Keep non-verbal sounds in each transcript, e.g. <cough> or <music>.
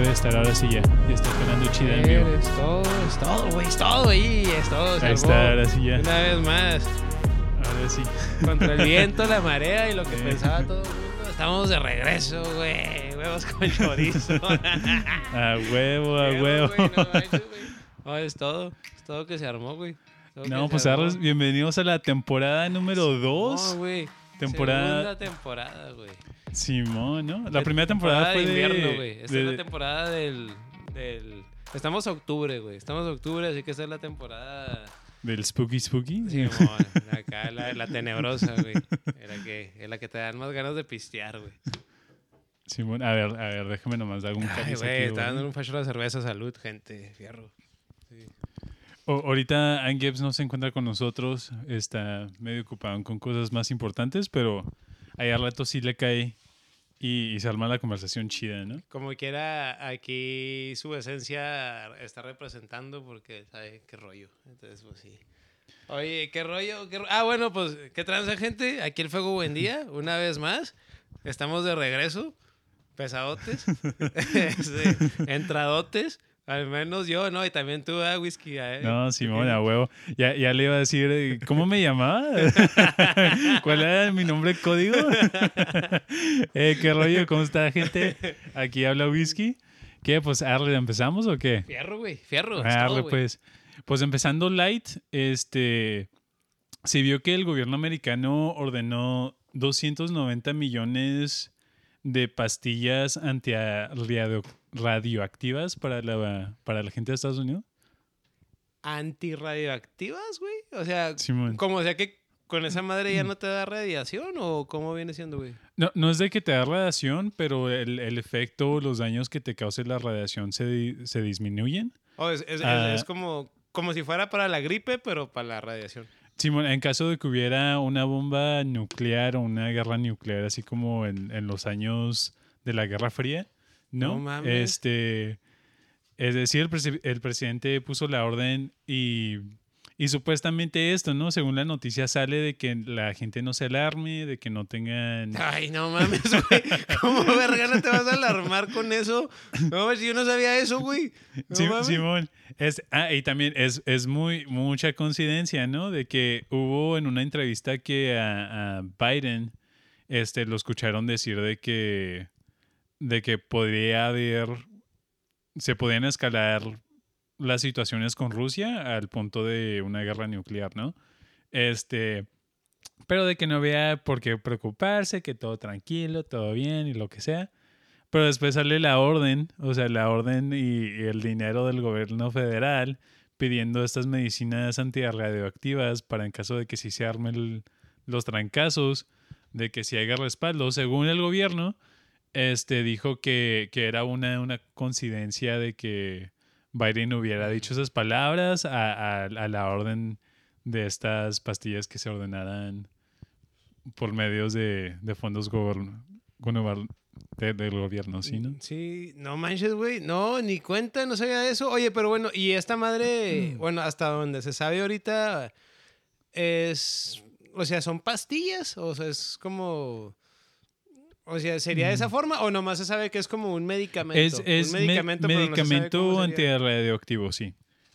debe estar ahora sí ya. Ya está sonando chida en vivo. Es todo, es todo, güey, es todo, ahí, es todo. Ahí está, ahora sí ya. Una vez más, Ahora sí. contra el <laughs> viento, la marea y lo que pensaba todo el mundo. Estamos de regreso, güey. Huevos con chorizo. <laughs> A huevo, a huevo. güey, no manches. <laughs> No, es todo, es todo que se armó, güey. No, pues armó. Bienvenidos a la temporada número No, 2. güey. Temporada- Segunda temporada, güey. Simón, ¿no? La De- primera temporada fue de de... invierno, güey. Esta de- es la temporada del, del... Estamos a octubre, güey. Estamos a octubre, así que esta es la temporada... del Spooky Spooky. Sí, acá la, la tenebrosa, güey. Era que, es la que te dan más ganas de pistear, güey. Simón, a ver, a ver, déjame nomás dar un Ay, güey, está dando un facho la cerveza. Salud, gente. Fierro. O- ahorita Ann Gibbs no se encuentra con nosotros, está medio ocupado con cosas más importantes, pero ahí al rato sí le cae y, y se arma la conversación chida, ¿no? Como quiera, aquí su esencia está representando porque sabe qué rollo. Entonces, pues sí. Oye, ¿qué rollo? ¿Qué ro- Ah, bueno, pues, ¿qué transa, gente? Aquí el Fuego Buen Día, <laughs> una vez más. Estamos de regreso. Pesadotes. <laughs> <laughs> Entradotes. Al menos yo, ¿no? Y también tú, ah, whisky. eh. No, Simón, a huevo. Ya, ya le iba a decir, eh, ¿cómo me llamaba? <laughs> ¿Cuál era mi nombre código? <laughs> eh, ¿Qué rollo? ¿Cómo está, gente? Aquí habla Whisky. ¿Qué? Pues, Arle, ¿empezamos o qué? Fierro, güey. Fierro. es Arle, todo, pues. Pues empezando light, este... Se vio que el gobierno americano ordenó 290 millones de pastillas antirradioactivas para la, para la gente de Estados Unidos. ¿Antirradioactivas, güey? O sea, Simón. como o sea que con esa madre ya no te da radiación o cómo viene siendo, güey? No, no es de que te da radiación, pero el, el efecto, los daños que te cause la radiación se, se disminuyen. Oh, es, es- es- Ah. es como, como si fuera para la gripe, pero para la radiación. Simón, en caso de que hubiera una bomba nuclear o una guerra nuclear, así como en, en los años de la Guerra Fría, ¿no? No mames. Este, es decir, el, el presidente puso la orden y, y supuestamente esto, ¿no? Según la noticia sale de que la gente no se alarme, de que no tengan... <laughs> Ay, no mames, güey. ¿Cómo verga no te vas a alarmar con eso? No, si yo no sabía eso, güey. No Sí, mames. Simón. Es, ah, y también es, es muy mucha coincidencia, ¿no? De que hubo en una entrevista que a, a Biden este, lo escucharon decir de que, de que podría haber, se podían escalar las situaciones con Rusia al punto de una guerra nuclear, ¿no? Este, pero de que no había por qué preocuparse, que todo tranquilo, todo bien y lo que sea. Pero después sale la orden, o sea, la orden y, el dinero del gobierno federal pidiendo estas medicinas antirradioactivas para en caso de que si se armen los trancazos, de que si haya respaldo. Según el gobierno, este dijo que, que era una, una coincidencia de que Biden hubiera dicho esas palabras a, a- a la orden de estas pastillas que se ordenaran por medios de, de fondos de- del gobierno, ¿sí, no? Sí, no manches, güey. No, ni cuenta, no sabía eso. Oye, pero bueno, y esta madre, Mm. bueno, hasta donde se sabe ahorita, es. O sea, ¿son pastillas? O sea, es como. O sea, ¿sería de esa forma? ¿O nomás se sabe que es como un medicamento? Mm. Es, es un me- medicamento, pero sabe medicamento antirradioactivo, sí.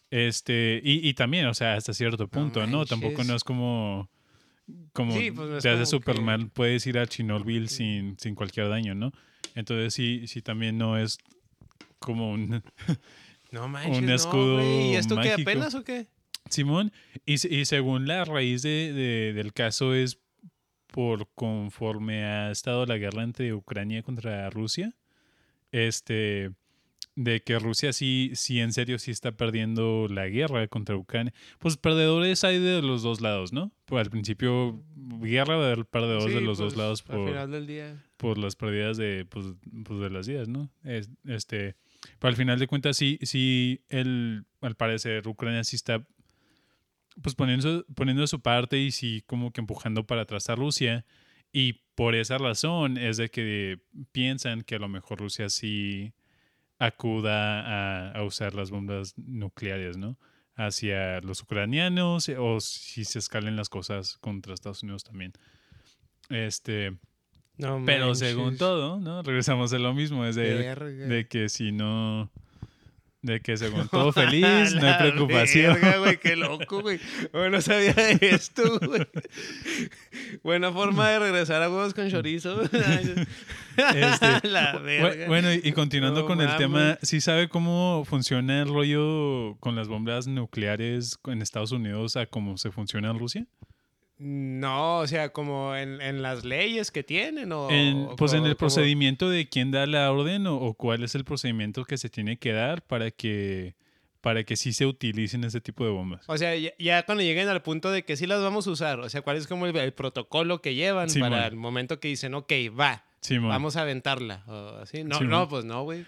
Este, y, y también, o sea, hasta cierto punto, ¿no? Tampoco no es como. Como Sí, pues no te hace súper que- mal, puedes ir a Chernobyl sin, sin cualquier daño, ¿no? Entonces sí, sí también no es como un <laughs> No manches, un escudo. ¿Y esto mágico. apenas o qué? Simón, y, y según la raíz de, de- del caso es por conforme ha estado la guerra entre Ucrania contra Rusia, este, de que Rusia sí, sí en serio sí está perdiendo la guerra contra Ucrania. Pues perdedores hay de los dos lados, ¿no? Pues al principio guerra va a haber perdedores Sí, de los dos pues, lados Al por, final del día. por las pérdidas de, pues, pues, de las vidas, ¿no? Es- este, pero al final de cuentas, sí, sí, el, al parecer, Ucrania sí está pues poniendo, poniendo de su parte y sí como que empujando para atrás a Rusia. Y por esa razón es de que piensan que a lo mejor Rusia sí acuda a, a usar las bombas nucleares, ¿no? Hacia los ucranianos o si se escalen las cosas contra Estados Unidos también. Este, No Pero según todo, ¿no? Regresamos a lo mismo, es de que si no... De que según <laughs> todo feliz, no hay preocupación. verga, güey, qué loco, güey. Güey, no sabía de esto, güey. Buena forma de regresar a huevos con chorizo. <laughs> Este, la Bu- verga. Bueno, y y continuando No con el tema, ¿sí sabe cómo funciona el rollo con las bombas nucleares en Estados Unidos a cómo se funciona en Rusia? No, o sea, como en, en las leyes que tienen o... En- o pues en el como- procedimiento de quién da la orden o, o cuál es el procedimiento que se tiene que dar para que para que sí se utilicen ese tipo de bombas. O sea, ya, ya cuando lleguen al punto de que sí las vamos a usar, o sea, cuál es como el, el protocolo que llevan para el momento que dicen, ok, va, vamos a aventarla. O así. No, no, pues no, güey.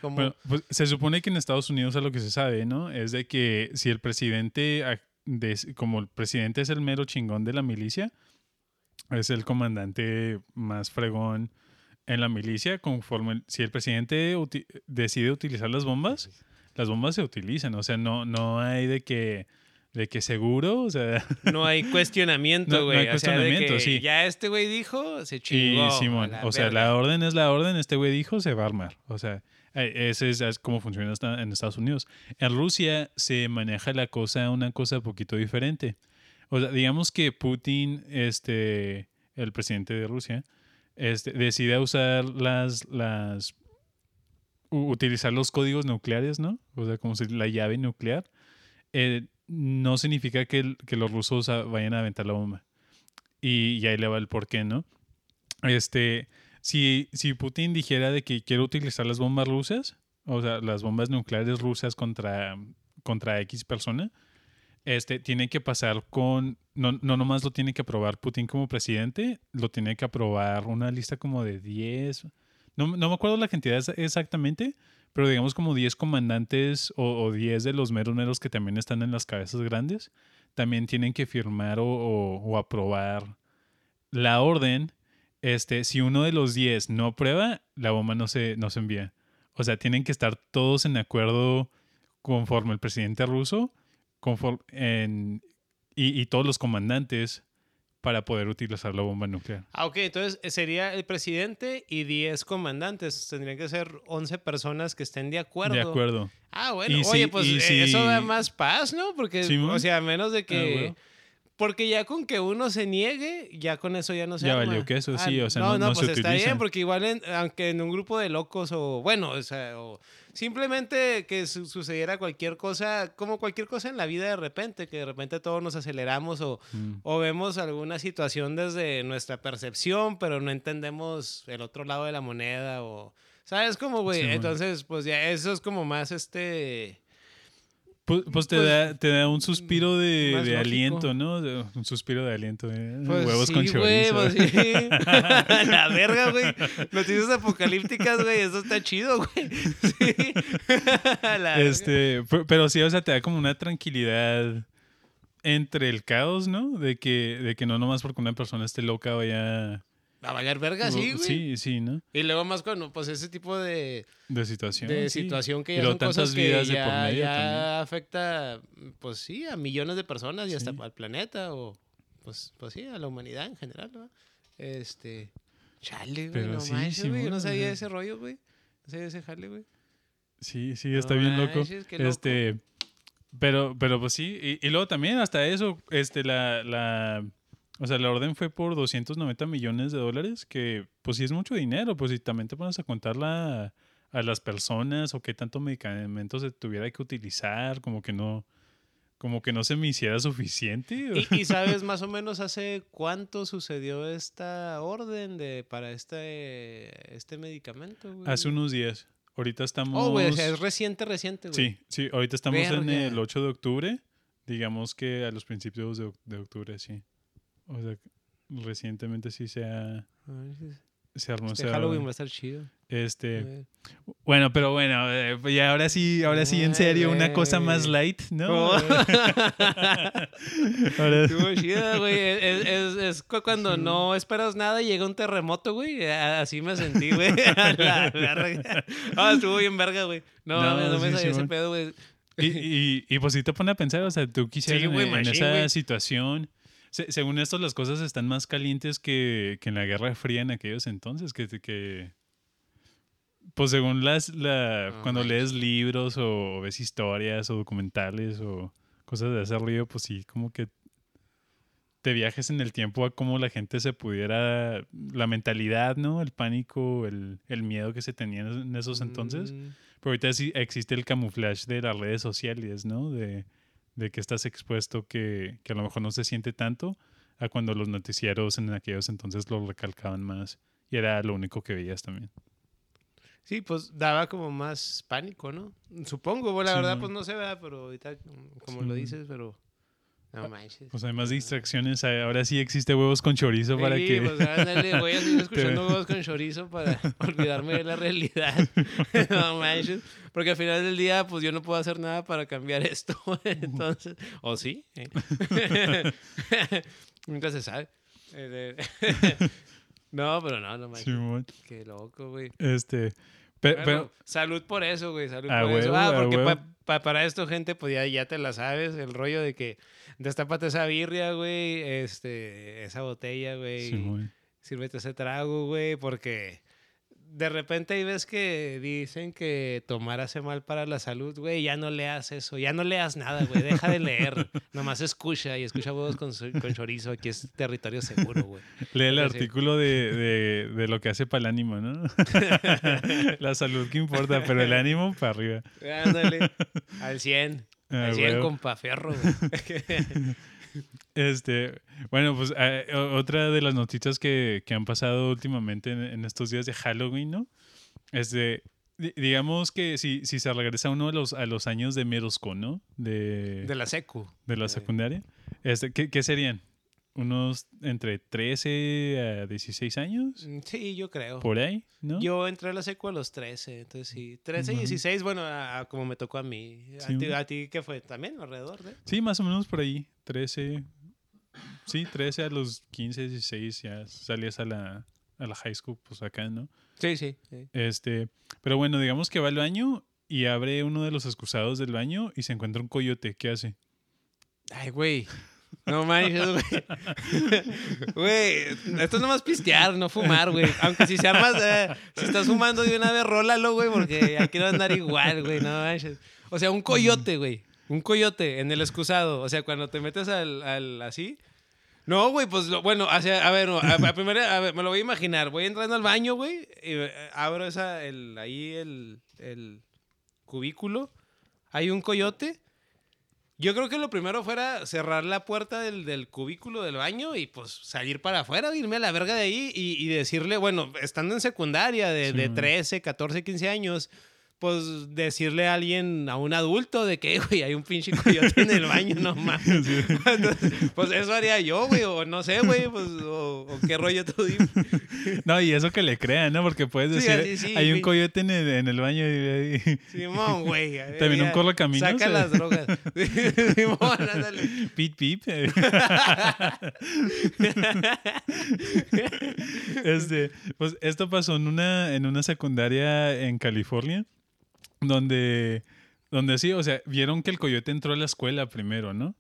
pues se supone que en Estados Unidos a lo que se sabe, ¿no? Es de que si el presidente, de- como el presidente es el mero chingón de la milicia, es el comandante más fregón en la milicia, conforme si el presidente uti- decide utilizar las bombas, las bombas se utilizan, o sea, no, no hay de que, de que seguro, o sea, <laughs> No hay cuestionamiento, No- no güey. hay o sea, de cuestionamiento, que sí. Ya este güey dijo, se y chingó. Simón, a o sea, la orden es la orden, este güey dijo, se va a armar, o sea, ese es, es como funciona en Estados Unidos. En Rusia se maneja la cosa, una cosa poquito diferente. O sea, digamos que Putin, este, el presidente de Rusia, este, decide usar las, las, utilizar los códigos nucleares, ¿no? O sea, como si la llave nuclear, eh, no significa que, los rusos a- vayan a aventar la bomba. Y, y ahí le va el porqué, ¿no? Este, si, si Putin dijera de que quiere utilizar las bombas rusas, o sea, las bombas nucleares rusas contra, contra X persona, este, tiene que pasar con, no, no nomás lo tiene que aprobar Putin como presidente, lo tiene que aprobar una lista como de 10, no, no me acuerdo la cantidad ex- exactamente, pero digamos como 10 comandantes o, o 10 de los meros meros que también están en las cabezas grandes, también tienen que firmar o, o- o aprobar la orden. Este, si uno de los 10 no aprueba, la bomba no se, no se envía. O sea, tienen que estar todos en acuerdo conforme el presidente ruso conforme en, y, y todos los comandantes para poder utilizar la bomba nuclear. Ah, ok, entonces eh, sería el presidente y 10 comandantes. Tendrían que ser 11 personas que estén de acuerdo. De acuerdo. Ah, bueno, Y oye, si- pues eh, si- eso da más paz, ¿no? Porque, o sea, a menos de que... Ah, bueno. Porque ya con que uno se niegue, ya con eso ya no se Ya arma. valió queso, sí, o sea, no- no, no pues se está utiliza. bien, porque igual, en- aunque en un grupo de locos o, bueno, o sea, o simplemente que su- sucediera cualquier cosa, como cualquier cosa en la vida de repente, que de repente todos nos aceleramos o, Mm. o vemos alguna situación desde nuestra percepción, pero no entendemos el otro lado de la moneda o... ¿Sabes cómo, güey? Sí. Entonces, pues ya eso es como más este... Pues, pues te, Pues, da, te da un suspiro de, lógico. aliento, ¿no? Un suspiro de aliento. eh, Pues Huevos sí, con chorizo. pues sí. <laughs> <laughs> la verga, güey. Noticias apocalípticas, güey. Eso está chido, güey. <laughs> Sí. La. Este, pe- pero sí, o sea, te da como una tranquilidad entre el caos, ¿no? De que, de que no nomás porque una persona esté loca vaya... A valer verga, sí, güey. Sí, sí, ¿no? Y luego más cuando, pues, ese tipo de, De situación. de sí. situación que ya son cosas tantas que vidas de por medio ya también. afecta, pues sí, a millones de personas y hasta al planeta o, pues, pues sí, a la humanidad en general, ¿no? Este, chale, güey, no sí, manches, güey. No sabía ese rollo, güey. No sabía ese jale, güey. Sí, sí, está No bien loco. manches, qué loco. Este, pero, pero pues sí, y, y luego también hasta eso, este, la, la, o sea, la orden fue por 290 millones de dólares, que pues sí es mucho dinero, pues si también te pones a contarla a, las personas o qué tanto medicamento se tuviera que utilizar, como que no, como que no se me hiciera suficiente. ¿Y, y <laughs> sabes más o menos hace cuánto sucedió esta orden de para este, este medicamento, güey? Hace unos días. Ahorita estamos... Oh, güey, o sea, es reciente, reciente, güey. Sí, sí, ahorita estamos en el 8 de octubre. Digamos que a los principios de, de octubre, sí. O sea, recientemente sí se, ha- se armó Este Halloween va a estar chido. Este, bueno, pero bueno, eh, ya ahora sí, ahora sí en serio, una cosa más light, ¿no? Oh. <laughs> Estuvo chida, güey. Es, es- es cu- cuando no esperas nada y llega un terremoto, güey. A- Así me sentí, güey. <laughs> Ah, estuvo bien verga, güey. No, No, me sí, sabía ese pedo, güey. y, y, y pues sí te pone a pensar, o sea, tú quisieras en, en esa situación, se- según esto, las cosas están más calientes que, que en la Guerra Fría en aquellos entonces. Que, que pues según las, la, cuando lees libros o ves historias o documentales o cosas de ese río, pues sí, como que te viajes en el tiempo a cómo la gente se pudiera, la mentalidad, ¿no? El pánico, el, el miedo que se tenía en esos entonces. Mm, Pero ahorita sí existe el camuflaje de las redes sociales, ¿no? De, de que estás expuesto que, que a lo mejor no se siente tanto a cuando los noticieros en aquellos entonces lo recalcaban más. Y era lo único que veías también. Sí, pues daba como más pánico, ¿no? Supongo, bueno, la Sí, verdad, pues no se vea, pero ahorita, como Sí, lo dices, pero. No manches. Pues hay más distracciones. Ahora sí existe huevos con chorizo para Sí, que... pues ándale, voy a seguir escuchando huevos con chorizo para <laughs> olvidarme de la realidad. <laughs> no manches. Porque al final del día, pues yo no puedo hacer nada para cambiar esto. <laughs> Entonces, ¿o sí? Eh. Nunca se sabe. Eh, no, pero no, no manches. Simón. Qué loco, güey. Este... Bueno, pero, salud por eso, güey. Salud por eso. Ah, porque pa- pa- para esto, gente, pues ya, ya te la sabes. El rollo de que destápate esa birria, güey. Este, esa botella, güey. Simón. Sírvete ese trago, güey. Porque de repente ahí ves que dicen que tomar hace mal para la salud, güey. Ya no leas eso. Ya no leas nada, güey. Deja de leer. <laughs> Nomás escucha y escucha huevos con, con chorizo. Aquí es territorio seguro, güey. <laughs> Lee el artículo de, de, de lo que hace para el ánimo, ¿no? <laughs> La salud que importa, pero el ánimo para arriba. Ándale. Al 100. Ah, Al 100, huevo. compa fierro, güey. Este, bueno, pues eh, otra de las noticias que, que han pasado últimamente en, en estos días de Halloween, ¿no? Es de, di- digamos que si, si se regresa uno a los, a los años de school, ¿no? De, De la secu. de la secundaria. Este, ¿qué, qué serían? ¿Unos entre 13 a 16 años? Mm, Sí, yo creo. Por ahí, ¿no? Yo entré a la secu a los 13, entonces sí. 13, Ujú. 16, bueno, a- a como me tocó a mí. ¿A, ti. ¿A ti qué fue? ¿También alrededor de? Sí, más o menos por ahí. 13. Sí, 13 a los 15, 16 ya salías a la, a la high school, pues acá, ¿no? Sí, sí. sí. Este, pero bueno, digamos que va al baño y abre uno de los excusados del baño y se encuentra un coyote. ¿Qué hace? Ay, güey. No manches, güey. <laughs> Güey, esto es nomás pistear, no fumar, güey. Aunque si se armas, eh, si estás fumando de una vez, rólalo, güey, porque ya quiero andar igual, güey, no manches. O sea, un coyote, güey. Un coyote en el excusado. O sea, cuando te metes al, al así. No, güey, pues lo- bueno, o sea, a ver, no, a, a primero, a ver, me lo voy a imaginar. Voy entrando al baño, güey, y eh, abro esa, el, ahí el, el cubículo. Hay un coyote. Yo creo que lo primero fuera cerrar la puerta del, del cubículo del baño y pues salir para afuera, irme a la verga de ahí y, y decirle, bueno, estando en secundaria de, Sí, de man. 13, 14, 15 años, pues decirle a alguien, a un adulto, de que, <laughs> güey, hay un pinche coyote en el baño, no mames. <laughs> Entonces, pues eso haría yo, güey, o no sé, güey, pues, o, o qué rollo tú dime. <laughs> No, y eso que le crean, ¿no? Porque puedes Sí, decir, así sí, hay un coyote en el, en el baño y, y- Simón, güey. También un correcaminos, Saca eh. las drogas. Simón, ándale. pip pip. eh. este, pues esto pasó en una, en una secundaria en California, donde, donde sí, o sea, vieron que el coyote entró a la escuela primero, ¿no?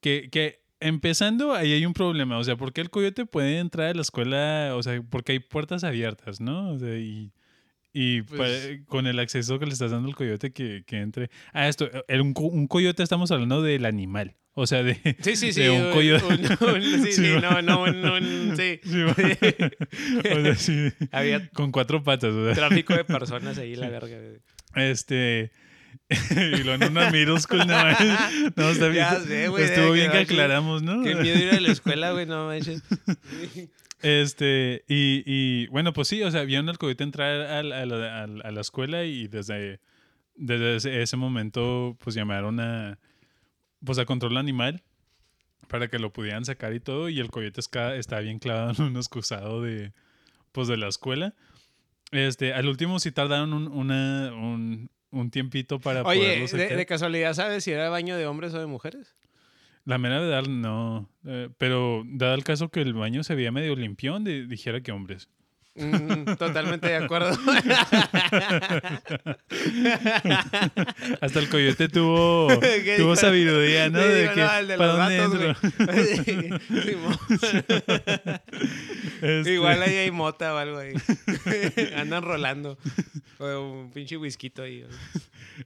Que, que empezando, ahí hay un problema, o sea, ¿por qué el coyote puede entrar a la escuela? O sea, porque hay puertas abiertas, ¿no? O sea, y... Y Pues- con el acceso que le estás dando al coyote que, que entre. Ah, esto, el- un, un coyote estamos hablando del animal. O sea, de, Sí, sí, sí. de un coyote. un- un- <laughs> sí, Sí, no, no, un- <laughs> sí. Sí, va. <laughs> o sea, sí, Había con cuatro patas. O sea, tráfico de personas ahí, la verga. Este. <laughs> y lo en una middle school, no, no está bien. Ya sé, güey, Estuvo bien que que- aclaramos, ¿no? Qué miedo ir a la escuela, güey, no manches. Este, y, y bueno, pues sí, o sea, vieron al coyote entrar a, la, a la- a la escuela y desde, desde ese, ese momento, pues llamaron a, pues a control animal para que lo pudieran sacar y todo. Y el coyote esca- estaba bien clavado en un excusado de, pues de la escuela. Este, al último sí tardaron un, una, un, un tiempito para Oye, de, de casualidad, ¿sabes si era baño de hombres o de mujeres? La mera verdad, no. Eh, pero dado el caso que el baño se veía medio limpión, de- dijera que hombres. Mm, totalmente de acuerdo. <laughs> Hasta el coyote tuvo, <laughs> ¿Qué tuvo sabiduría, ¿no? De que, no, el de ¿para los Simón. <laughs> Este, Igual ahí hay mota o algo ahí. Andan rolando. O un pinche whisky ahí.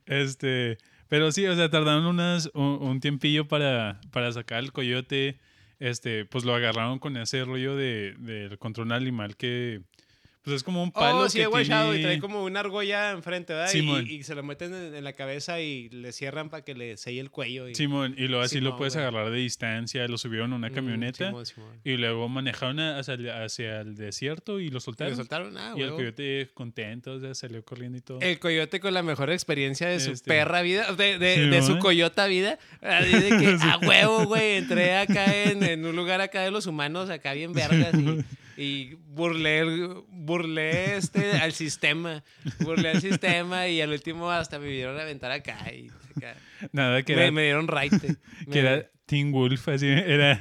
Este, pero sí, o sea, tardaron unas, un, un tiempillo para, para sacar el coyote. Este, pues lo agarraron con ese rollo de, del control animal que, pues es como un palo Oh, sí, que he y trae como una argolla enfrente, ¿verdad? Simón. Y, y se lo meten en, en la cabeza y le cierran para que le selle el cuello. Y, Simón, y luego así lo puedes güey. agarrar de distancia, lo subieron a una Mm, camioneta Simón, Simón. y luego manejaron hacia el, hacia el desierto y lo ¿Le soltaron. soltaron? Ah, y el coyote contento, o sea, salió corriendo y todo. El coyote con la mejor experiencia de su Este. perra vida, de, de, Sí, de su coyota vida. Así de que, a <laughs> huevo, güey, entré acá en, en un lugar acá de los humanos, acá bien vergas, y, y burlé, burlé este, <laughs> al sistema. Burlé al sistema y al último hasta me vinieron a aventar acá. Y acá. Nada, que Me, era, me dieron raite. <laughs> que era Teen Wolf, así, era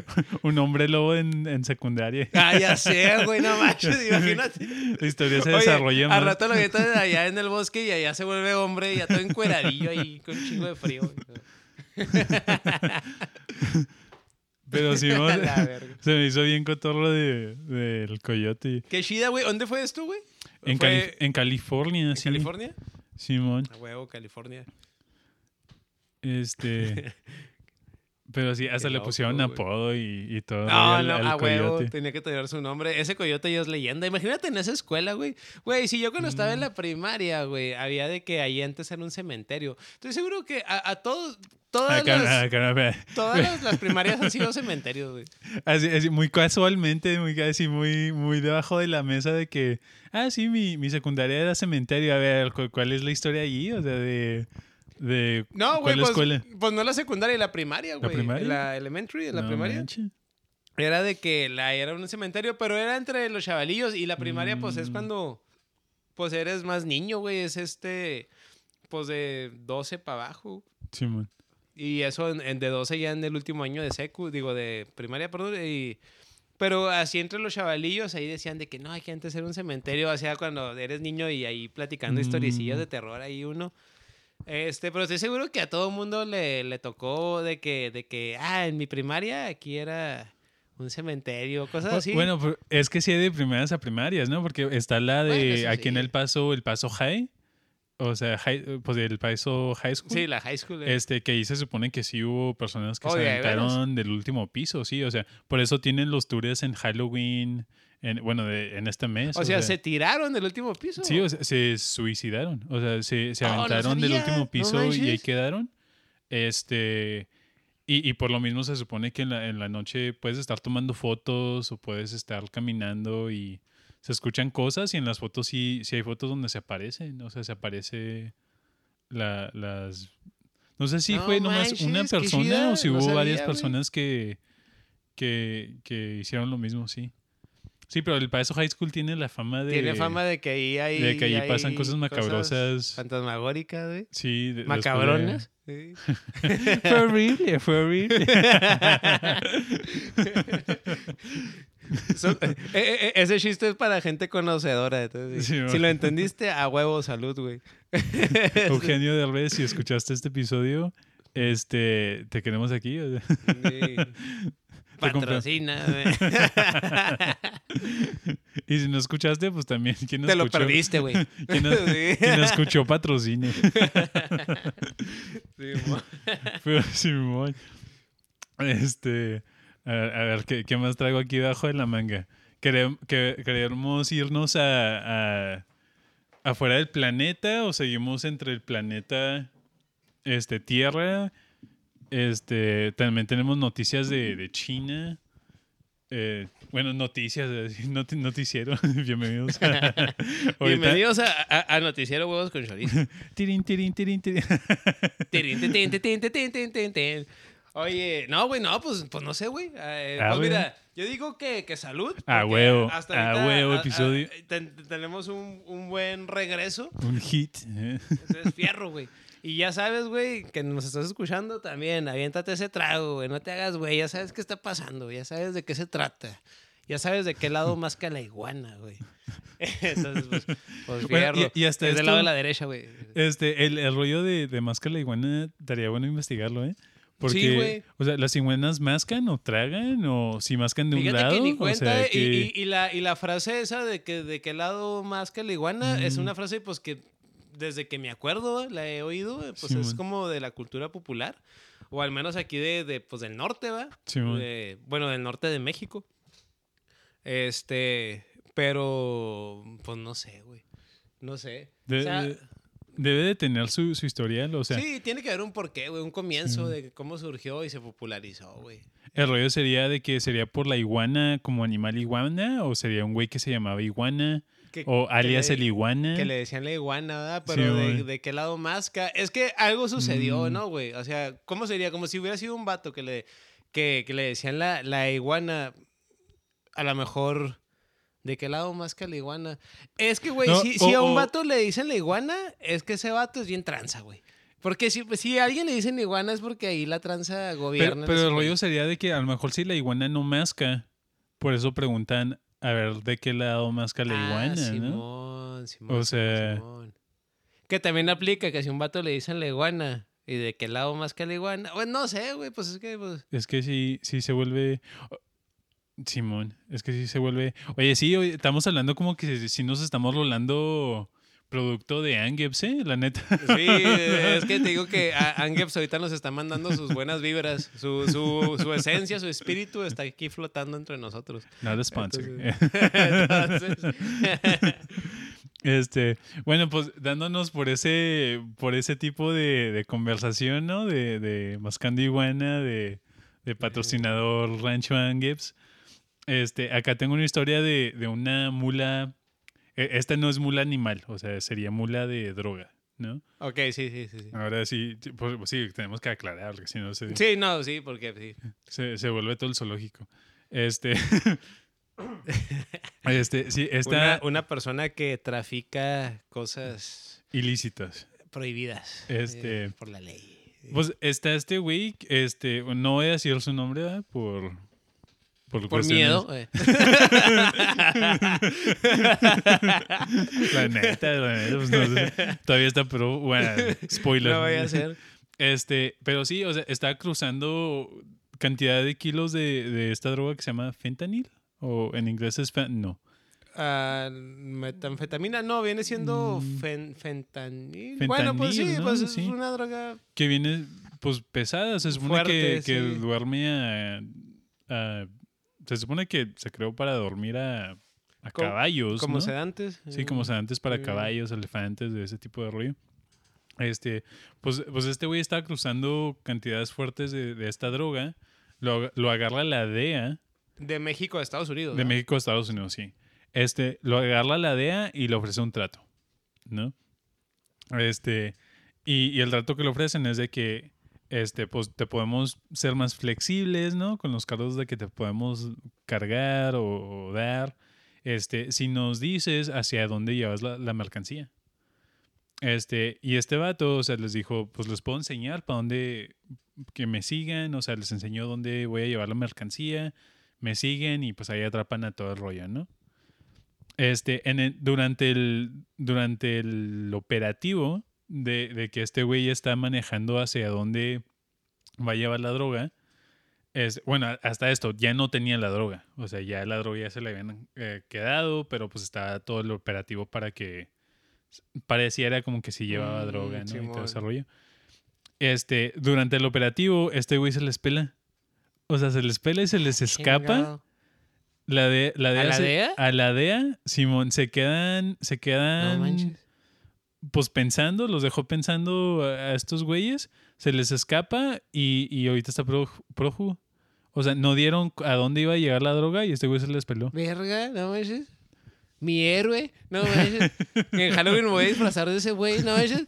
<laughs> un hombre lobo en, en secundaria. Ah, ya sé, güey, no manches, imagínate. La historia se Oye, desarrolla al más. rato lo avientan allá en el bosque y allá se vuelve hombre, ya todo encueradillo ahí con un chingo de frío. Pero sí, <laughs> <laughs> se me hizo bien cotorro de, del coyote. Qué chida, güey. ¿Dónde fue esto, güey? En, ¿Fue Cali- en California, en sí. California? Simón. A huevo, California. Este. <laughs> Pero sí, hasta Qué le loco, pusieron güey. apodo y, y todo. No, al- no, al a huevo, tenía que tener su nombre. Ese coyote ya es leyenda. Imagínate en esa escuela, güey. Güey, si yo cuando estaba Mm. en la primaria, güey, había de que ahí antes era un cementerio. Estoy seguro que a, a todos, todas, Acá, las, acá, acá. todas las, <laughs> las primarias han sido cementerios, güey. Así, así, muy casualmente, muy, así, muy, muy debajo de la mesa de que, ah, sí, mi, mi secundaria era cementerio. A ver, ¿cu- ¿cuál es la historia allí? O sea, de, de No, güey, ¿cuál pues, escuela? pues no la secundaria, la primaria, güey. primaria? La elementary, en la No primaria. Era de que la era un cementerio, pero era entre los chavalillos y la primaria, pues es Mm. cuando pues eres más niño, güey. Es este, pues de 12 para abajo. Simón. Y eso en, en de 12 ya en el último año de secu, digo, de primaria, perdón. Y, pero así entre los chavalillos ahí decían de que no, hay que antes era un cementerio. O sea, cuando eres niño y ahí platicando historicillas Mm. de terror ahí uno. Este, pero estoy seguro que a todo mundo le, le tocó de que, de que, ah, en mi primaria aquí era un cementerio, cosas así. Bueno, es que sí hay de primeras a primarias, ¿no? Porque está la de Bueno, aquí en sí. El Paso, El Paso High. O sea, high- pues el Paso High School. sí, la high school. eh. Este, que ahí se supone que sí hubo personas que Oh, se aventaron del último piso, sí. O sea, por eso tienen los tours en Halloween, en, bueno, de- en este mes. o sea, se tiraron del último piso. Sí, o sea, se suicidaron. O sea, se, se Oh, no aventaron del último no piso y ahí quedaron. Este. Y, y por lo mismo se supone que en la, en la noche puedes estar tomando fotos o puedes estar caminando y se escuchan cosas y en las fotos sí, sí hay fotos donde se aparecen. O sea, se aparece la, las... No sé si No fue nomás manches, una persona o si hubo varias sabía, personas que, que, que hicieron lo mismo, sí. Sí, pero el Paso High School tiene la fama de... Tiene fama de que ahí hay. de que ahí hay pasan cosas macabrosas. fantasmagóricas, güey. Sí, de- Macabronas. <laughs> Sí. Fue horrible, fue horrible. <laughs> Eh, eh, eh, ese chiste es para gente conocedora. Entonces, Sí, si lo entendiste, a huevo, salud, güey. <laughs> Eugenio <laughs> Derbez, si escuchaste este episodio, este, te queremos aquí. Sí. <laughs> Patrocina, güey. Y si no escuchaste, pues también. ¿quién Te lo perdiste, güey. ¿Quién no, Sí. quién no escuchó patrocine? Sí, mo- Pero Simón. Este. A ver, ¿qué, ¿qué, más traigo aquí debajo de la manga? ¿Queremos irnos a, a, afuera del planeta o seguimos entre el planeta este, Tierra? Este, también tenemos noticias de, de China. Eh, bueno, noticias, eh, <laughs> not, noticiero. <laughs> Bienvenidos a. <laughs> Bienvenidos a, a, a, Noticiero Huevos con Chorizo. tirin, Oye, no, güey, no, pues, pues no sé, güey. Eh, Ah, pues güey. mira, yo digo que, que salud. A porque huevo, hasta a ahorita, huevo, a- episodio. ten- tenemos un, un buen regreso. Un hit. eh. Entonces, fierro, güey. Y ya sabes, güey, que nos estás escuchando también. Aviéntate ese trago, güey. No te hagas, güey. Ya sabes qué está pasando. Ya sabes de qué se trata. ya sabes de qué lado <laughs> más que la iguana, güey. <laughs> Entonces, pues, pues Bueno, y- y hasta es del lado de la derecha, güey. Este, el, el rollo de, de máscara la iguana, estaría bueno investigarlo, ¿eh? Porque, güey. o sea, ¿las iguanas mascan o tragan? ¿O si mascan de un lado? que ni o cuenta, sea, que- y, y- y la, y la frase esa de que de qué lado que la iguana es una frase pues que desde que me acuerdo la he oído, pues Sí, es man. como de la cultura popular, o al menos aquí de, de, pues del norte, ¿va? De- bueno, del norte de México. Este, pero pues no sé, güey. No sé. De- o sea, debe de tener su, su historial, o sea, sí, tiene que haber un porqué, güey, un comienzo Sí. de cómo surgió y se popularizó, güey. el rollo sería de que sería por la iguana como animal iguana, o sería un güey que se llamaba iguana, Que- o que alias le- el iguana. Que le decían la iguana, ¿verdad? Sí, Pero de, qué lado más. ca- Es que algo sucedió, Mm. ¿no, güey? O sea, ¿cómo sería? Como si hubiera sido un vato que le, que, que le decían la, la iguana. A lo mejor. ¿De qué lado más que la iguana? Es que, güey, No, si, si a un vato le dicen la iguana, es que ese vato es bien tranza, güey. Porque si, si a alguien le dicen iguana es porque ahí la tranza Pero, gobierna. pero ese el rollo sería de que a lo mejor si la iguana no masca, por eso preguntan a ver de qué lado masca la Ah, iguana, ¿no? Simón, Simón, O Simón, sea- Simón. Que también aplica que si a un vato le dicen la iguana y de qué lado más que la iguana. Pues no sé, güey, pues es que pues, Es que sí, sí se vuelve. Simón, es que sí se vuelve. Oye, sí, oye, estamos hablando como que si nos estamos rolando producto de Angeps, ¿eh? La neta. Sí, <laughs> es que te digo que Angeps ahorita nos está mandando sus buenas vibras. Su, su, su esencia, su espíritu está aquí flotando entre nosotros. Not a sponsor. Entonces, <laughs> Este, bueno, pues dándonos por ese, por ese tipo de, de conversación, ¿no? De, de Mascando Iguana, de, de patrocinador Rancho Angeps. Este, acá tengo una historia de, de una mula. e- Esta no es mula animal, o sea, sería mula de droga, ¿no? ok, sí, sí, sí. Sí, Ahora sí, pues, pues sí, tenemos que aclarar, porque si no se, Sí, no, sí, porque sí. se, se vuelve todo el zoológico. Este. <laughs> este, sí, Una, está una persona que trafica cosas ilícitas. prohibidas Este- eh, por la ley. Pues está este güey, este, no voy a decir su nombre, ¿verdad? Por. Por, miedo. eh. <laughs> La neta, la neta, pues no sé. Todavía está, pero bueno, spoiler. No vaya a ser. Este, pero sí, o sea, está cruzando cantidad de kilos de, de esta droga que se llama fentanil. O en inglés es no. Ah, metanfetamina, no, viene siendo Mm. fen- fentanil. Bueno, pues sí, pues es Sí. una droga. Que viene, pues, pesada. Se supone que, Fuerte, que sí. duerme a, a- Se supone que se creó para dormir a, a Como- caballos, Como ¿no? sedantes. Sí, como sedantes para Mm. caballos, elefantes, de ese tipo de rollo. Este, pues, pues este güey está cruzando cantidades fuertes de, de esta droga. Lo, lo agarra la DEA De México a Estados Unidos. de ¿no? México a Estados Unidos, sí. Este, lo agarra la DEA y le ofrece un trato, ¿no? Este, y, y el trato que le ofrecen es de que, este, pues te podemos ser más flexibles, ¿no? Con los cargos de que te podemos cargar o, dar, este, si nos dices hacia dónde llevas la, la mercancía. Este, y este vato, o sea, les dijo, pues les puedo enseñar para dónde, que me sigan, o sea, les enseñó dónde voy a llevar la mercancía, me siguen y pues ahí atrapan a todo el rollo, ¿no? Este, en el- durante, el, durante el operativo de, de que este güey está manejando hacia dónde va a llevar la droga, es, bueno, hasta esto, ya no tenía la droga, o sea, ya la droga ya se le habían eh, quedado, pero pues estaba todo el operativo para que pareciera como que sí llevaba Mm, droga, ¿no? Y todo ese rollo. Este, durante el operativo, este güey se les pela. O sea, se les pela y se les escapa. La de, la DEA ¿A la DEA? A la DEA, Simón, se quedan, se No quedan, manches. Pues pensando, los dejó pensando a, estos güeyes, se les escapa y, y ahorita está prófugo. O sea, no dieron a dónde iba a llegar la droga y este güey se les peló. Verga, no manches. Mi héroe, no manches. <laughs> en Halloween me voy a disfrazar de ese güey, no manches.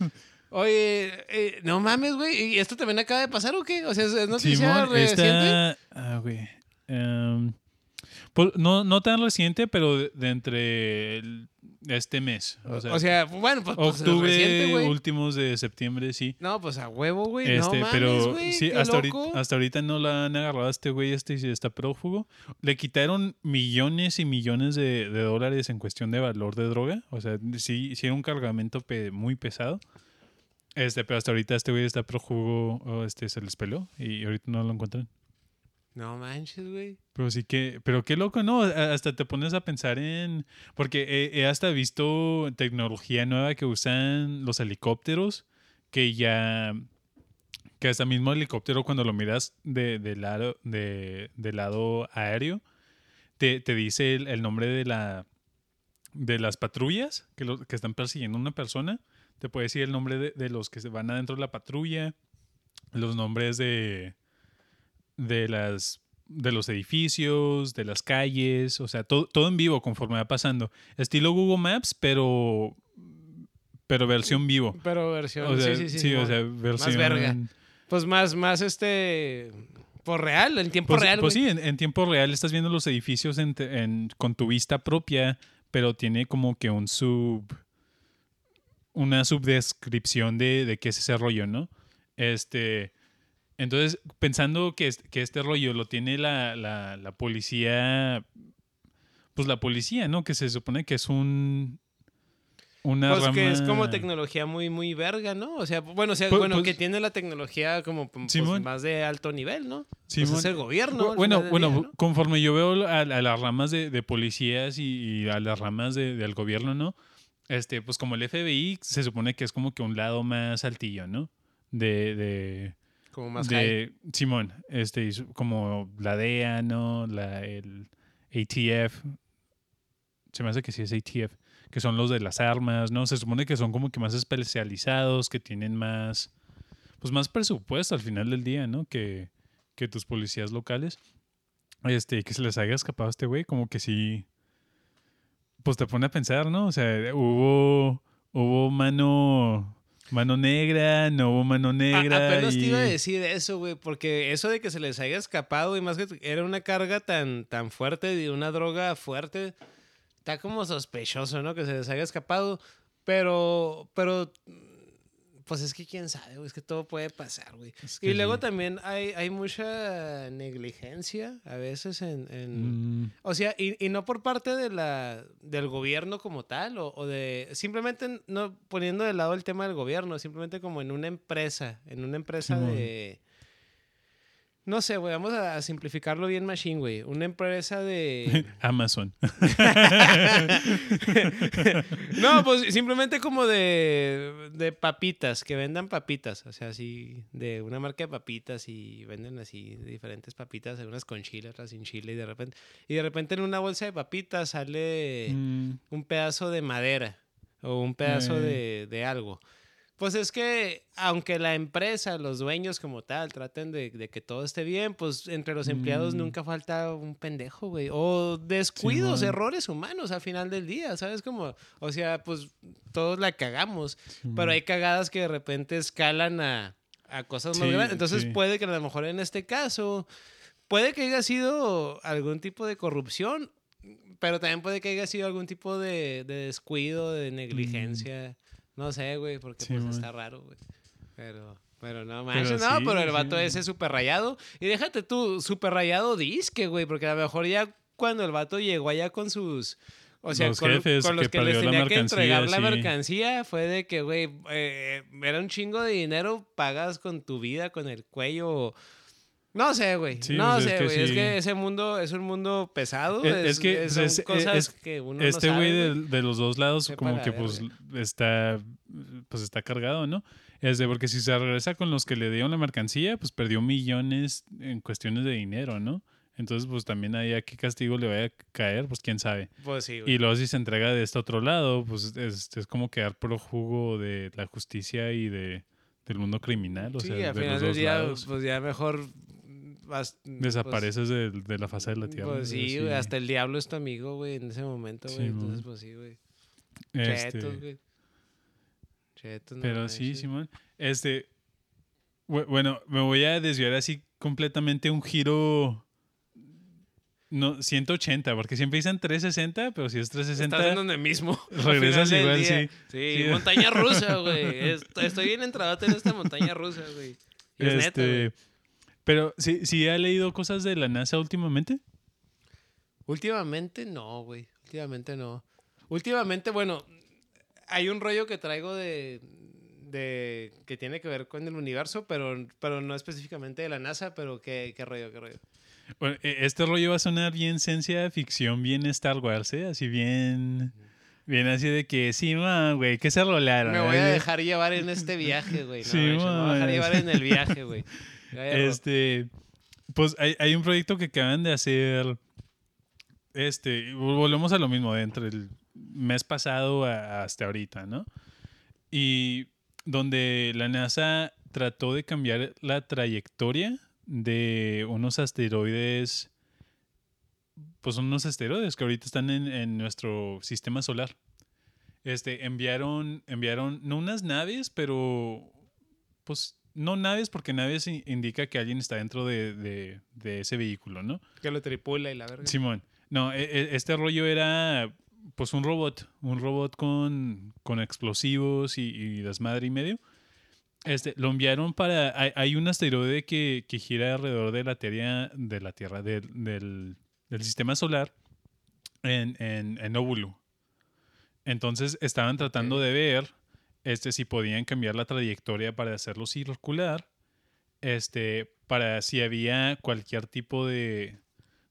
Oye, eh, no mames, güey. ¿Y esto también acaba de pasar o qué? O sea, ¿es noticia Simón, reciente? está... Ah, güey. Em, Pues, no, no tan reciente, pero de, de entre el- este mes. O sea, O sea, bueno, pues, pues, octubre, reciente, últimos de septiembre, sí. No, pues a huevo, güey. Este, no mames, pero güey, sí, hasta ahorita, loco. hasta ahorita no la han agarrado a este güey, este está prófugo. Le quitaron millones y millones de, de dólares en cuestión de valor de droga. O sea, sí, sí era un cargamento pe- muy pesado. Este, pero hasta ahorita este güey está prófugo, o este se les peló y ahorita no lo encuentran. No manches, güey. Pero sí que, pero qué loco, ¿no? Hasta te pones a pensar en, porque he, hasta visto tecnología nueva que usan los helicópteros, que ya, que hasta mismo helicóptero cuando lo miras de, de lado, de, de lado aéreo, te, te dice el, el nombre de la, de las patrullas que, lo- que están persiguiendo a una persona, te puede decir el nombre de, de los que se van adentro de la patrulla, los nombres de, de las de los edificios, de las calles, o sea, todo, todo en vivo conforme va pasando. Estilo Google Maps, pero pero versión vivo. Pero versión, O sea, sí, sí, sí. sí, o sea, versión verga. Pues más, más este. Por real, en tiempo Pues, real, pues güey. sí, en, en tiempo real estás viendo los edificios en te- en- con tu vista propia, pero tiene como que un sub. Una subdescripción de, de qué es ese rollo, ¿no? Este. Entonces, pensando que, es- que este rollo lo tiene la, la, la policía. Pues la policía, ¿no? Que se supone que es un. Una Pues que es como tecnología muy, muy verga, ¿no? O sea, bueno, o sea, Pues- bueno, pues- que tiene la tecnología como pues, Simón. más de alto nivel, ¿no? Simón. Pues es el gobierno. bueno, bueno, día, ¿no? conforme yo veo a, a las ramas de, de policías y, y a las ramas de- del gobierno, ¿no? Este, pues como el FBI se supone que es como que un lado más altillo, ¿no? De, de, Como más high. de Simón, este, como la DEA, ¿no? La, el ATF. Se me hace que sí es ATF, que son los de las armas, ¿no? Se supone que son como que más especializados, que tienen más, pues más presupuesto al final del día, ¿no? Que, que tus policías locales. Este, que se les haya escapado a este güey, como que sí, pues te pone a pensar, ¿no? O sea, hubo, hubo mano, mano negra, no hubo mano A- negra. apenas te iba a y- decir eso, güey, porque eso de que se les haya escapado y más que era una carga tan, tan fuerte de una droga fuerte, está como sospechoso, ¿no? Que se les haya escapado, pero, pero, pues es que quién sabe, güey, es que todo puede pasar, güey. Es que Y luego sí. también hay, hay mucha negligencia a veces en... en- Mm, O sea, y, y no por parte de la, del gobierno como tal, o, o de simplemente no poniendo de lado el tema del gobierno, simplemente como en una empresa, en una empresa de... No sé, güey, vamos a simplificarlo bien machine, güey. Una empresa de... <laughs> Amazon. <laughs> no, pues simplemente como de, de papitas, que vendan papitas, o sea, así, de una marca de papitas y venden así diferentes papitas, algunas con chile, otras sin chile, y de repente, y de repente en una bolsa de papitas sale Mm, un pedazo de madera o un pedazo Eh. de, de algo. Pues es que, aunque la empresa, los dueños como tal, traten de, de que todo esté bien, pues entre los empleados Mm. nunca falta un pendejo, güey. O descuidos, errores humanos al final del día, ¿sabes? Como, o sea, pues todos la cagamos, pero hay cagadas que de repente escalan a, a cosas más grandes. Entonces puede que a lo mejor en este caso, puede que haya sido algún tipo de corrupción, pero también puede que haya sido algún tipo de, de descuido, de negligencia. No sé, güey, porque. Sí, pues está raro, güey. Pero, pero no manches, Pero no, sí, pero el sí. vato ese súper rayado. Y déjate tú, súper rayado disque, güey, porque a lo mejor ya cuando el vato llegó allá con sus... O sea, Los con, jefes con los que que, les tenía que entregar la mercancía, fue de que, güey, eh, era un chingo de dinero, pagas con tu vida, con el cuello. No sé, güey. Sí, no pues, es sé, güey. Es sí. que ese mundo es un mundo pesado. Es- que, es- pues, son es- cosas que uno este no güey de, de los dos lados Sepa como la que pues está pues está cargado, ¿no? Es de porque si se regresa con los que le dieron la mercancía, pues perdió millones en cuestiones de dinero, ¿no? Entonces, pues también ahí a qué castigo le vaya a caer, pues quién sabe. Pues sí, güey. Y luego si se entrega de este otro lado, pues es, es como quedar pro jugo de la justicia y de, del mundo criminal, o sí, sea, al de final los del día, lados. pues ya mejor. Vas- pues, Desapareces de, de la faz de la tierra. Pues sí, güey. Hasta el diablo es tu amigo, güey, en ese momento, güey. Sí, Entonces, pues sí, güey. Este, Chetos, güey. Chetos, no Pero sí. Simón. Este. bu- Bueno, me voy a desviar así completamente un giro. No, 180, porque siempre dicen 360, pero si es 360. Estás en donde mismo. <laughs> Regresas igual, sí. Sí, Sí. montaña rusa, güey. <laughs> Est- Estoy bien entrado en esta montaña rusa, güey. Es neta. Este, pero sí, sí ha leído cosas de la NASA últimamente. Últimamente no, güey. Últimamente no. Últimamente, bueno, hay un rollo que traigo de, de que tiene que ver con el universo, pero, pero no específicamente de la NASA, pero qué, qué rollo, qué rollo. Bueno, e- este rollo va a sonar bien ciencia ficción, bien Star Wars, ¿eh? Así bien. Bien así de que, sí, ma, güey, que se rolaron. Me voy a dejar llevar en este viaje, güey. No, Sí, me voy a dejar llevar en el viaje, güey. <laughs> Este, pues hay, hay un proyecto que acaban de hacer. Este, volvemos a lo mismo, de entre el mes pasado hasta ahorita, ¿no? Y donde la NASA trató de cambiar la trayectoria de unos asteroides, pues unos asteroides que ahorita están en, en nuestro sistema solar. Este, enviaron, enviaron, no unas naves, pero pues no naves porque naves indica que alguien está dentro de, de- de ese vehículo, ¿no? Que lo tripula y la verga. Simón. No, e- e- este rollo era pues un robot, un robot con, con explosivos y, y desmadre y medio. Este, lo enviaron para... Hay, hay un asteroide que, que gira alrededor de la Tierra, de la Tierra, del, del, del sistema solar en, en, en óvulo. Entonces estaban tratando de ver este, si podían cambiar la trayectoria para hacerlo circular, este, para si había cualquier tipo de,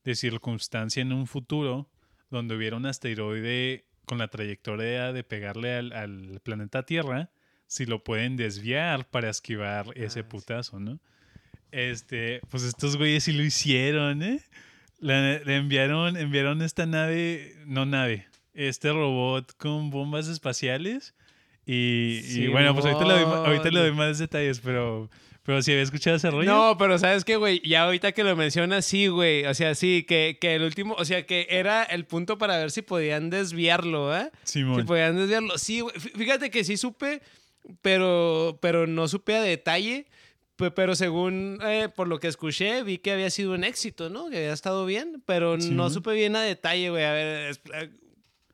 de circunstancia en un futuro donde hubiera un asteroide con la trayectoria de pegarle al, al planeta Tierra, si lo pueden desviar para esquivar ese Ah, sí. putazo, ¿no? Este, pues estos güeyes sí lo hicieron, ¿eh? La- le enviaron, enviaron esta nave, no nave, este robot con bombas espaciales. Y, y bueno, pues ahorita le, doy, ma- ahorita le doy más detalles, pero, pero si había escuchado ese rollo. No, pero ¿sabes qué, güey? Ya ahorita que lo mencionas, sí, güey. O sea, sí, que, que el último, o sea, que era el punto para ver si podían desviarlo, ¿eh? Simón. Si podían desviarlo. Sí, güey. Fí- Fíjate que sí supe, pero, pero no supe a detalle. Pe- Pero según eh, por lo que escuché, vi que había sido un éxito, ¿no? Que había estado bien, pero Sí, no supe bien a detalle, güey. A ver, eh,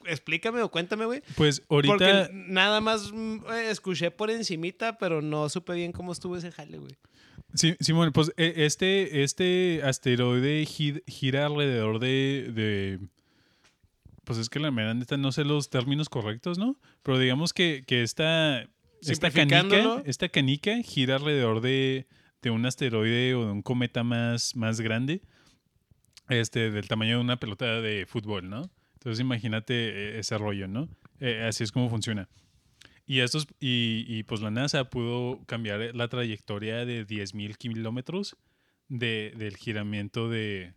explícame o cuéntame, güey. Pues ahorita. Porque nada más eh, escuché por encimita, pero no supe bien cómo estuvo ese jale, güey. Sí, Simón, pues e- este, este asteroide gi- gira alrededor de, de- Pues es que la mera neta no sé los términos correctos, ¿no? Pero digamos que, que esta. Esta canica, esta canica gira alrededor de, de un asteroide o de un cometa más, más grande. Este, del tamaño de una pelota de fútbol, ¿no? Entonces imagínate eh, ese rollo, ¿no? Eh, así es como funciona. Y, estos, y, y, pues la NASA pudo cambiar la trayectoria de 10.000 kilómetros de, del giramiento de,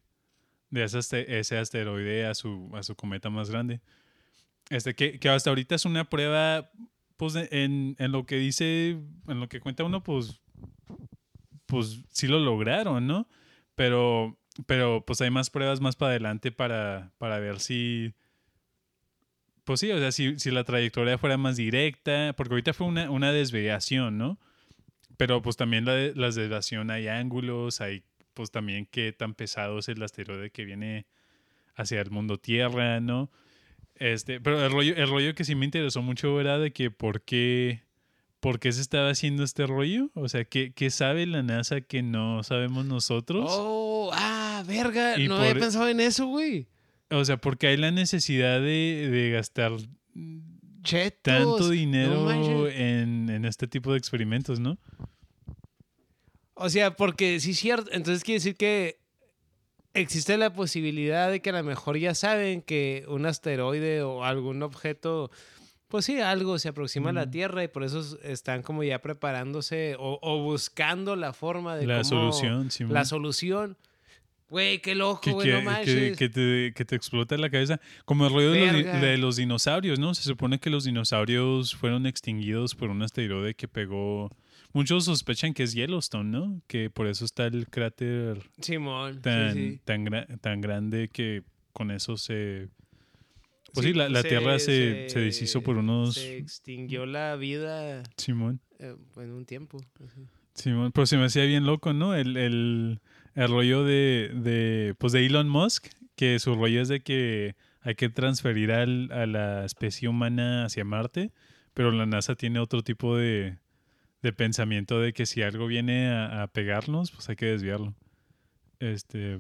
de ese, ese asteroide a su, a su cometa más grande. Este, que, que hasta ahorita es una prueba, pues en, en lo que dice, en lo que cuenta uno, pues, pues sí lo lograron, ¿no? Pero, pero pues hay más pruebas más para adelante para, para ver si, pues sí, o sea, si, si la trayectoria fuera más directa, porque ahorita fue una, una desviación, ¿no? Pero pues también la, desviación hay ángulos, hay pues también qué tan pesado es el asteroide que viene hacia el mundo Tierra, ¿no? Este, pero el rollo, el rollo que sí me interesó mucho era de que por qué, por qué se estaba haciendo este rollo, o sea, ¿qué, qué sabe la NASA que no sabemos nosotros? Oh, ah, verga. Y No había por- pensado en eso, güey. O sea, porque hay la necesidad de, de gastar Chetos. tanto dinero en, en este tipo de experimentos, ¿no? O sea, porque sí es cierto. Entonces quiere decir que existe la posibilidad de que a lo mejor ya saben que un asteroide o algún objeto, pues sí, algo se aproxima a la. Tierra y por eso están como ya preparándose o, o buscando la forma de La cómo- solución. La solución. Güey, qué loco, güey, no manches. que te, que te explota la cabeza. Como el rollo de los, de dinosaurios, ¿no? Se supone que los dinosaurios fueron extinguidos por un asteroide que pegó. Muchos sospechan que es Yellowstone, ¿no? Que por eso está el cráter Simón, tan, sí, sí. tan, gra- tan grande que con eso se. Pues sí, Sí, la, la Tierra se, se deshizo por unos. Se extinguió la vida Simón. eh, en un tiempo. Simón, pero se me hacía bien loco, ¿no? El, el, el rollo de, de, pues de Elon Musk, que su rollo es de que hay que transferir al- a la especie humana hacia Marte, pero la NASA tiene otro tipo de, de pensamiento de que si algo viene a, a pegarnos, pues hay que desviarlo. Este,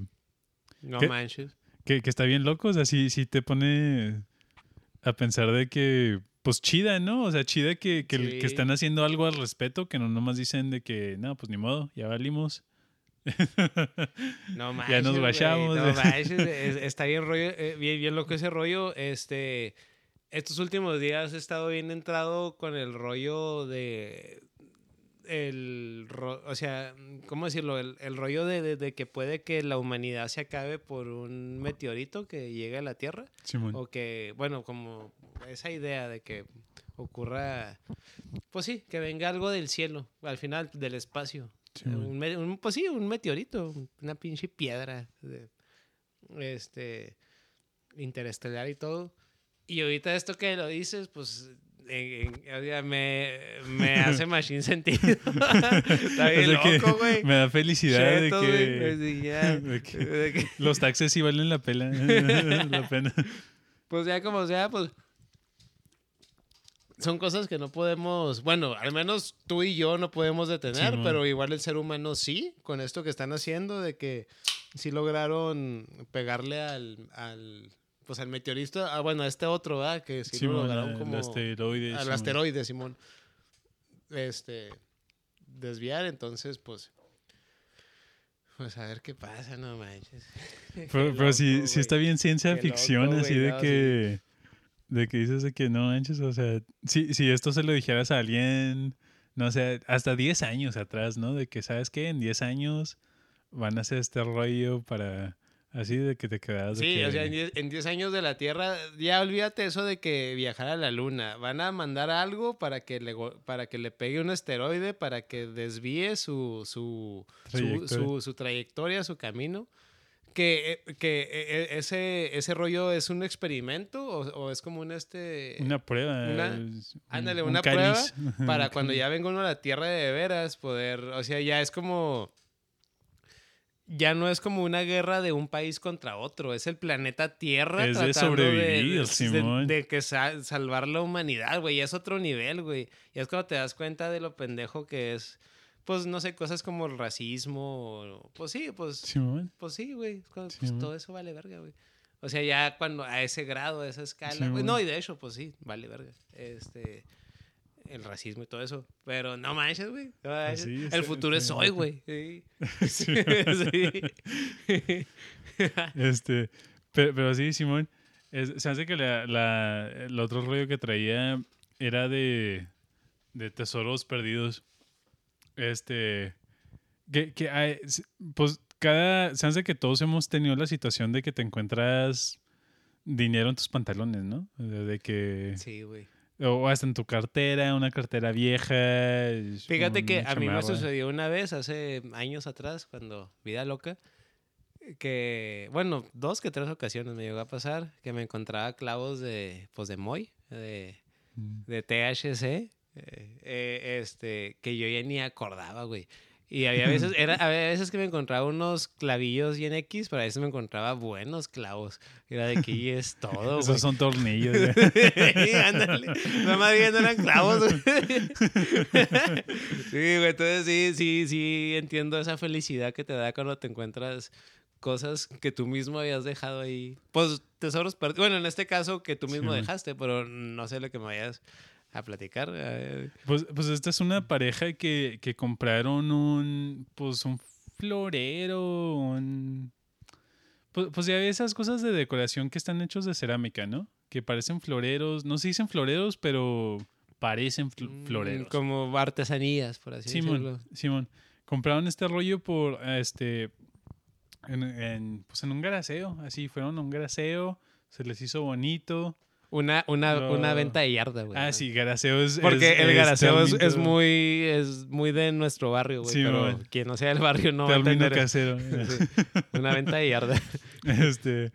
No ¿Qué? manches. que, que está bien loco, o sea, sí, sí te pone a pensar de que, pues chida, ¿no? O sea, chida que, que, que están haciendo algo al respecto, que no nomás dicen de que, no, pues ni modo, ya valimos. <laughs> No manches. Ya nos guachamos. No manches. es- está bien rollo, eh, bien, bien loco ese rollo. Este. Estos últimos días he estado bien entrado con el rollo de. El, o sea, ¿cómo decirlo? El, el rollo de, de- de que puede que la humanidad se acabe por un meteorito que llegue a la Tierra. Simón. O que, bueno, como esa idea de que ocurra, pues sí, que venga algo del cielo, al final del espacio. Un, un- pues sí, un meteorito, una pinche piedra de- este interestelar y todo. Y ahorita esto que lo dices, pues en- en- me, me <laughs> hace machine sentido. <laughs> Está bien O sea loco, güey. Me da felicidad de que, ya, <laughs> de que de que- los taxes sí valen la pena. la pena. Pues ya como sea, pues son cosas que no podemos, bueno, al menos tú y yo no podemos detener, Simón. pero igual el ser humano sí, con esto que están haciendo, de que sí lograron pegarle al, al pues al meteorista, ah, bueno, a este otro, ¿verdad? Que sí lo lograron al como asteroide. al Simón. asteroide, Simón. Este, desviar, entonces, pues, pues a ver qué pasa, no manches. Pero, pero sí, loco, sí está bien ciencia Qué ficción, loco, así güey, de no, que. De que dices de que no manches, o sea, si, si esto se lo dijeras a alguien, no sé, hasta 10 años atrás, ¿no? De que, ¿sabes qué? En 10 años van a hacer este rollo para. Así de que te quedas. Sí, que, o sea, en 10 en 10 años de la Tierra, ya olvídate eso de que viajar a la Luna. Van a mandar algo para que le, para que le pegue un asteroide, para que desvíe su, su, su, Trayectoria. su- su trayectoria, su camino. Que, eh, que eh, eh, ese, ese rollo es un experimento o, o es como un este... Una prueba. Una- es ándale, un una cáliz. <laughs> para cuando ya venga uno a la Tierra de veras poder, o sea, ya es como, ya no es como una guerra de un país contra otro, es el planeta Tierra Es de tratando sobrevivir, de, Simón. de que sa- salvar la humanidad, güey, ya es otro nivel, güey, y es cuando te das cuenta de lo pendejo que es, pues, no sé, cosas como el racismo, o- pues sí, pues, Simón. pues sí, güey, Sí, pues, todo eso vale verga, güey. O sea, ya cuando a ese grado, a esa escala, Sí, no, y de hecho, pues sí, vale verga. Este, el racismo y todo eso. Pero no manches, güey. no manches. sí, el futuro es hoy, güey. Sí. <laughs> <laughs> Sí. Sí. <laughs> Este, pero, pero sí, Simón, es- se hace que la, la- el otro rollo que traía era de, de tesoros perdidos. Este, que, que hay- pues cada, se hace que todos hemos tenido la situación de que te encuentras dinero en tus pantalones, ¿no? De, que, Sí, güey. o hasta en tu cartera, una cartera vieja. Fíjate que a mí me chamarra. sucedió una vez, hace años atrás, cuando vida loca, que, bueno, dos que tres ocasiones me llegó a pasar, que me encontraba clavos de, pues, de Moy, de, Mm. de THC, eh, este, que yo ya ni acordaba, güey. Y había veces, era, <laughs> había veces que me encontraba unos clavillos bien X, pero a veces me encontraba buenos clavos. Era de que y es todo. Esos son tornillos. Sí, <laughs> ándale. No más bien no eran clavos. <laughs> sí, güey. Entonces sí, sí, sí entiendo esa felicidad que te da cuando te encuentras cosas que tú mismo habías dejado ahí. Pues tesoros perdidos. Bueno, en este caso que tú Sí, mismo güey. dejaste, pero no sé lo que me vayas a platicar. eh. Pues, pues esta es una pareja que, que compraron un, pues un florero, un... Pues, pues ya ves esas cosas de decoración que están hechos de cerámica, ¿no? Que parecen floreros, no se dicen floreros, pero parecen fl- Mm, floreros. Como artesanías, por así Simón, decirlo. Simón, compraron este rollo por, este, en, en, pues en un garaseo, así, fueron a un garaseo, se les hizo bonito. Una, una, una venta de yarda, güey. Ah, sí, garaseo es... Porque es- el garaseo es, muy es muy de nuestro barrio, güey. Sí, pero quien no sea del barrio no va a entender casero. <laughs> Sí, Una venta de yarda. <laughs> Este.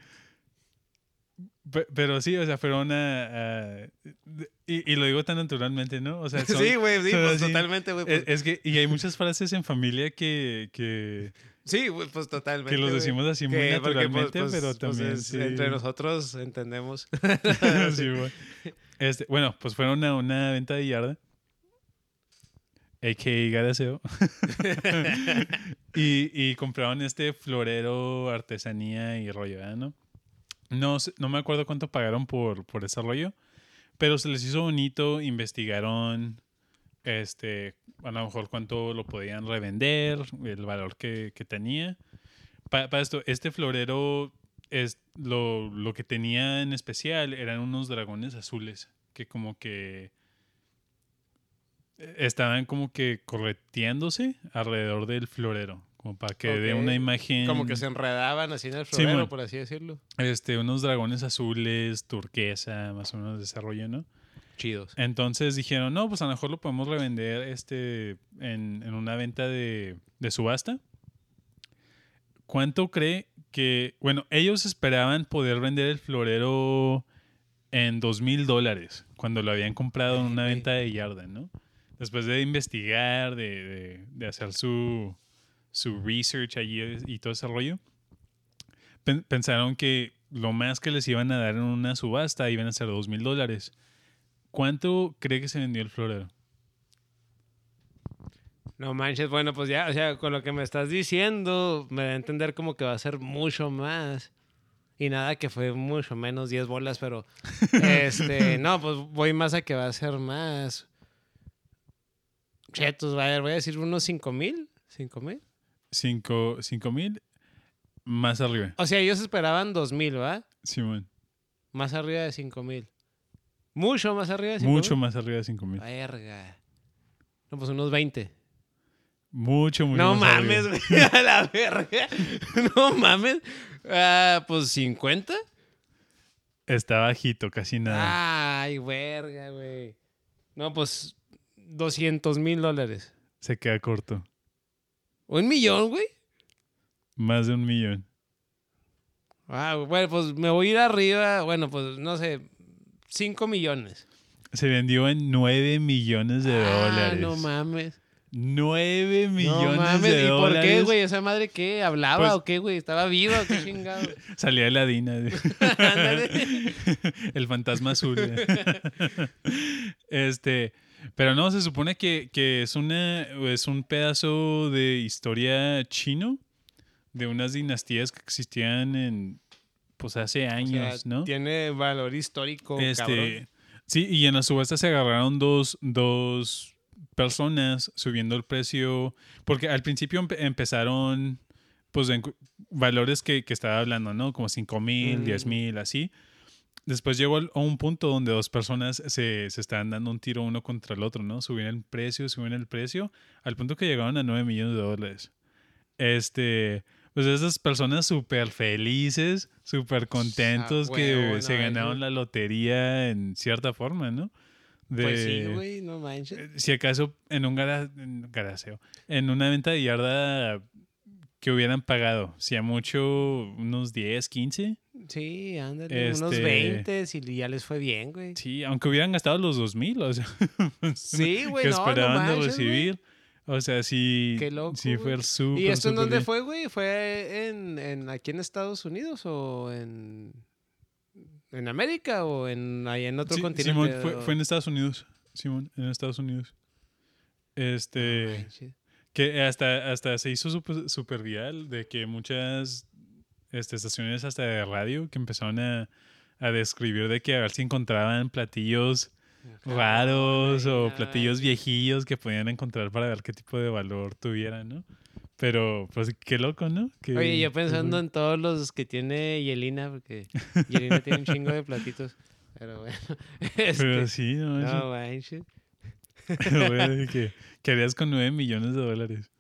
Pe- Pero sí, o sea, fueron a... a- y, y lo digo tan naturalmente, ¿no? O sea, <laughs> son- sí, güey, sí, pues así. totalmente, güey. Es, pues- es que, y hay muchas frases en familia que, que, sí, pues totalmente. que los decimos así muy porque, pues, naturalmente, pues, pero también es- sí. entre nosotros entendemos. <laughs> <laughs> Sí, güey. Este, bueno, pues fueron a una venta de yarda. A.K.A. Garaseo. y, y compraron este florero, artesanía y rollo, ¿verdad, ¿no? No, no me acuerdo cuánto pagaron por, por ese rollo, pero se les hizo bonito, investigaron este, a lo mejor cuánto lo podían revender, el valor que, que tenía. Pa- para esto, este florero es lo, lo que tenía en especial eran unos dragones azules que como que estaban como que correteándose alrededor del florero, como para que dé una imagen Como que se enredaban así en el Sí, florero, por así decirlo. este unos dragones azules, turquesa, más o menos de desarrollo, ¿no? Chidos. Entonces dijeron, no, pues a lo mejor lo podemos revender este, en, en una venta de, de subasta. ¿Cuánto cree que, bueno, ellos esperaban poder vender el florero en dos mil dólares cuando lo habían comprado en una venta de yarda, ¿no? Después de investigar, de, de- de hacer su, su research allí y todo ese rollo, pen- pensaron que lo más que les iban a dar en una subasta iban a ser dos mil dólares. ¿Cuánto cree que se vendió el florero? No manches, bueno, pues ya, o sea, con lo que me estás diciendo, me da a entender como que va a ser mucho más. Y nada, que fue mucho menos 10 bolas, pero. <laughs> Este, no, pues voy más a que va a ser más. Chetos, voy a decir unos 5 mil. ¿5 mil? Cinco, cinco mil más arriba. O sea, ellos esperaban 2 mil, ¿va? Simón. Más arriba de 5 mil. Mucho más arriba de 5 Mucho más arriba de cinco mil. Verga. No, pues unos 20. Mucho, mucho No más mames, güey, <laughs> a la verga. No mames. Ah, pues 50. Está bajito, casi nada. Ay, verga, güey. No, pues 200 mil dólares. Se queda corto. ¿Un millón, güey? Más de un millón. Ah, bueno, pues me voy a ir arriba. Bueno, pues no sé, 5 millones. Se vendió en nueve millones de Ah, dólares. no mames. Nueve millones no mames. de ¿Y por dólares. qué, güey? ¿Esa madre qué? ¿Hablaba Pues- o qué, güey? ¿Estaba viva o qué chingado? <laughs> Salía de la Dina. El fantasma azul. <laughs> este. Pero no, se supone que, que es una. es un pedazo de historia chino. De unas dinastías que existían en. Pues hace O sea, años, ¿no? Tiene valor histórico, cabrón. Este, sí, y en la subasta se agarraron dos, dos personas subiendo el precio, porque al principio empe- empezaron, pues, en valores que, que estaba hablando, ¿no? Como 5 mil, Mm. 10 mil, así. Después llegó a un punto donde dos personas se, se estaban dando un tiro uno contra el otro, ¿no? Subían el precio, subían el precio, al punto que llegaron a 9 millones de dólares. Este, pues esas personas súper felices, súper contentos que huevo, se ganaron la lotería en cierta forma, ¿no? De, Pues sí, güey, no manches. Si acaso en un gara- en garaseo, en una venta de yarda que hubieran pagado, si a mucho unos 10, 15. Sí, ándale, unos Este- 20 y ya les fue bien, güey. Sí, aunque hubieran gastado los 2000, o sea, <laughs> Sí, güey, que no, no esperaban de güey. recibir. O sea, sí, Qué loco, sí fue súper, ¿Y esto en dónde bien. fue, güey? ¿Fue en, en aquí en Estados Unidos o en en América o en ahí en otro Sí, continente? Simón, fue, fue en Estados Unidos. Simón, en Estados Unidos. Este, manches. Que hasta, hasta se hizo súper super viral de que muchas este, estaciones hasta de radio que empezaron a, a describir de que a ver si encontraban platillos raros o platillos viejillos que podían encontrar para ver qué tipo de valor tuvieran, ¿no? Pero, pues, qué loco, ¿no? Que- Oye, yo pensando en todos los que tiene Yelina, porque Yelina tiene un chingo de platitos. Pero bueno. <laughs> Pero Este, sí, no, no manches. <laughs> De que, ¿qué harías con 9 millones de dólares?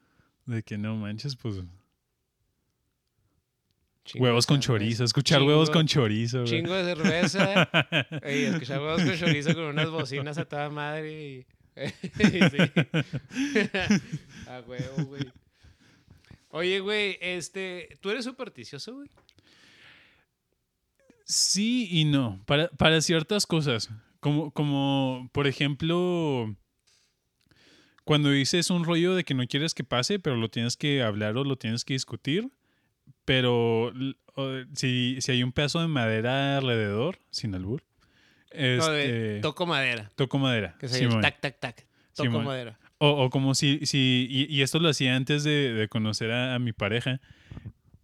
De que no manches, pues. Chingo huevos con chorizo. Escuchar huevos con chorizo, güey. Chingo de cerveza. <laughs> Escuchar huevos con chorizo con unas bocinas a toda madre y... <laughs> a huevo, güey. Oye, güey, este, ¿tú eres supersticioso, güey? Sí y no. Para, para ciertas cosas. Como, como, por ejemplo, cuando dices un rollo de que no quieres que pase, pero lo tienes que hablar o lo tienes que discutir. Pero o- si, si hay un pedazo de madera alrededor, sin albur, No, de este, toco madera. toco madera. Que Simón. tac, tac, tac. Toco Simón. madera. O, o como si, si y, y esto lo hacía antes de, de conocer a, a mi pareja.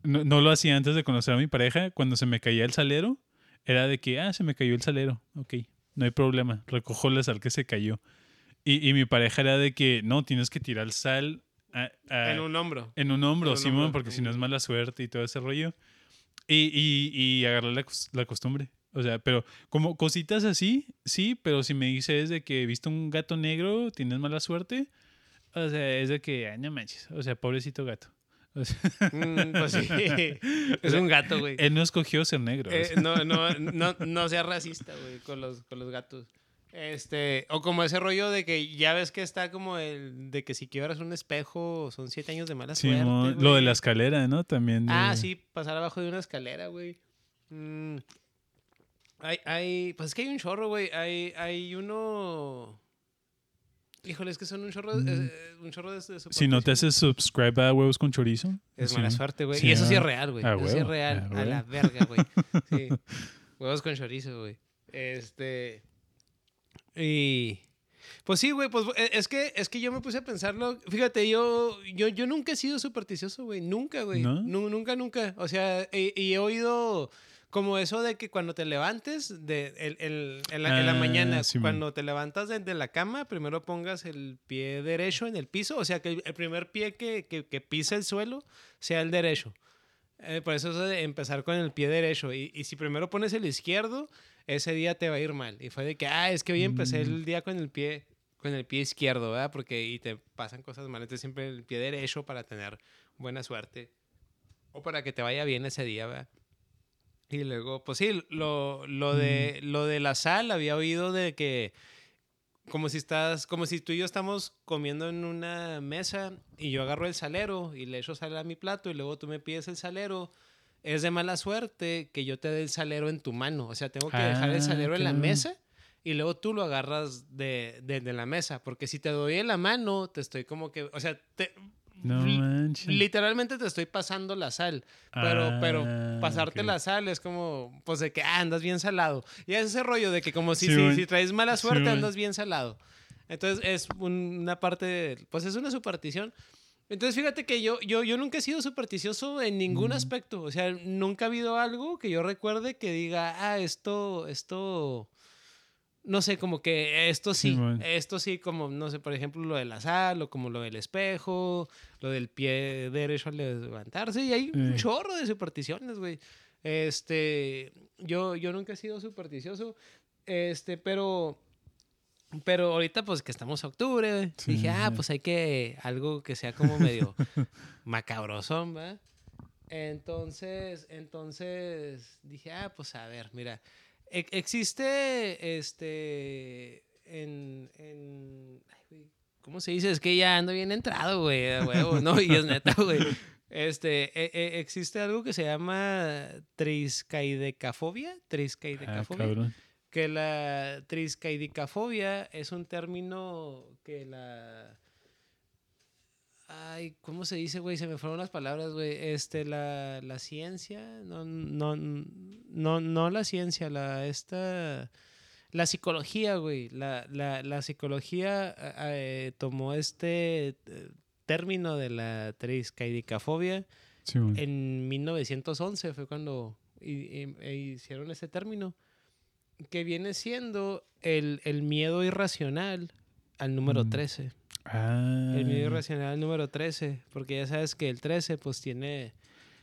No, no lo hacía antes de conocer a mi pareja. Cuando se me caía el salero, era de que, ah, se me cayó el salero. Ok, no hay problema. Recojo la sal que se cayó. Y, y mi pareja era de que, no, tienes que tirar sal a- a- En un hombro. en un hombro, Simón, hombro. porque si no es mala suerte y todo ese rollo. Y, y, y agarrar la, la costumbre. O sea, pero como cositas así, sí, pero si me dices de que viste un gato negro, tienes mala suerte, o sea, es de que, ay, no manches, o sea, pobrecito gato. O sea, Mm, pues sí. <laughs> es un gato, güey. él no escogió ser negro. o Eh, sea. no, no, no, no seas racista, güey, con los, con los gatos. Este, o como ese rollo de que ya ves que está como el de que si quiebras un espejo son siete años de mala suerte. Simón, lo de la escalera, ¿no? También. de- Ah, sí, pasar abajo de una escalera, güey. Mm, hay, hay, pues es que hay un chorro, güey. Hay, hay uno. Híjole, es que son un chorro, Mm. eh, un chorro de, de Si no te haces subscribe a Huevos con Chorizo. Es sí, mala suerte, güey. Sí, y eso sí es real, güey. Eso sí es real. a A, la verga, güey. <laughs> Sí. Huevos con chorizo, güey. Este. Y. Pues sí, güey, pues eh, es que, es que yo me puse a pensarlo. Fíjate, yo, yo, yo nunca he sido supersticioso, güey. Nunca, güey. ¿No? Nu- Nunca, nunca. O sea, y, y he oído como eso de que cuando te levantes de, el- el- en, la, en la Ah, mañana, Simón. cuando te levantas de, de la cama, primero pongas el pie derecho en el piso. O sea, que el, el primer pie que, que, que pisa el suelo sea el derecho. Eh, por eso eso de empezar con el pie derecho. Y, y si primero pones el izquierdo, ese día te va a ir mal. Y fue de que, ah, es que hoy empecé Mm. el día con el pie con el pie izquierdo, ¿verdad? Porque y te pasan cosas mal. Entonces siempre el pie derecho para tener buena suerte. O para que te vaya bien ese día, ¿verdad? Y luego, pues sí, lo, lo, de, lo de la sal, había oído de que como si estás, como si tú y yo estamos comiendo en una mesa y yo agarro el salero y le echo sal a mi plato y luego tú me pides el salero, es de mala suerte que yo te dé el salero en tu mano. O sea, tengo que dejar el Ah, salero en la mesa y luego tú lo agarras de, de, de la mesa. Porque si te doy en la mano, te estoy como que, o sea, te, No manches. literalmente te estoy pasando la sal. Pero, pero Ah, pasarte la sal es como, pues de que ah, andas bien salado. Y es ese rollo de que como si, Sí, si, traes mala suerte andas bien salado. Entonces es un- una parte, de- pues es una superstición. Entonces fíjate que yo, yo, yo nunca he sido supersticioso en ningún Mm. aspecto. O sea, nunca ha habido algo que yo recuerde que diga, ah, esto, esto, no sé, como que esto sí, Simón. esto sí, como, no sé, por ejemplo, lo de la sal o como lo del espejo, lo del pie derecho al levantarse. Y hay un Eh. chorro de supersticiones, güey. Este, yo, yo nunca he sido supersticioso, este, pero, pero ahorita pues que estamos a octubre, Sí, dije, ah, pues hay que, algo que sea como medio <laughs> macabrosón, ¿va? Entonces, entonces dije, ah, pues a ver, mira, e- existe, este, en, en, ay, güey, ¿cómo se dice? Es que ya ando bien entrado, güey, huevo, ¿no? Y es neta, güey. Este, e- e- existe algo que se llama triscaidecafobia, Ah, triscaidecafobia, cabrón. Que la triscaidicafobia es un término que la... Ay, ¿cómo se dice, güey? Se me fueron las palabras, güey. Este, la, la ciencia, no, no, no, no la ciencia, la, esta, la psicología, güey. La, la, la psicología eh, tomó este eh, término de la triscaidicafobia Simón. en 1911 fue cuando hi- hi- hicieron ese término, que viene siendo el, el miedo irracional al número Mm. 13. Ah, El miedo irracional al número 13, porque ya sabes que el 13 pues tiene...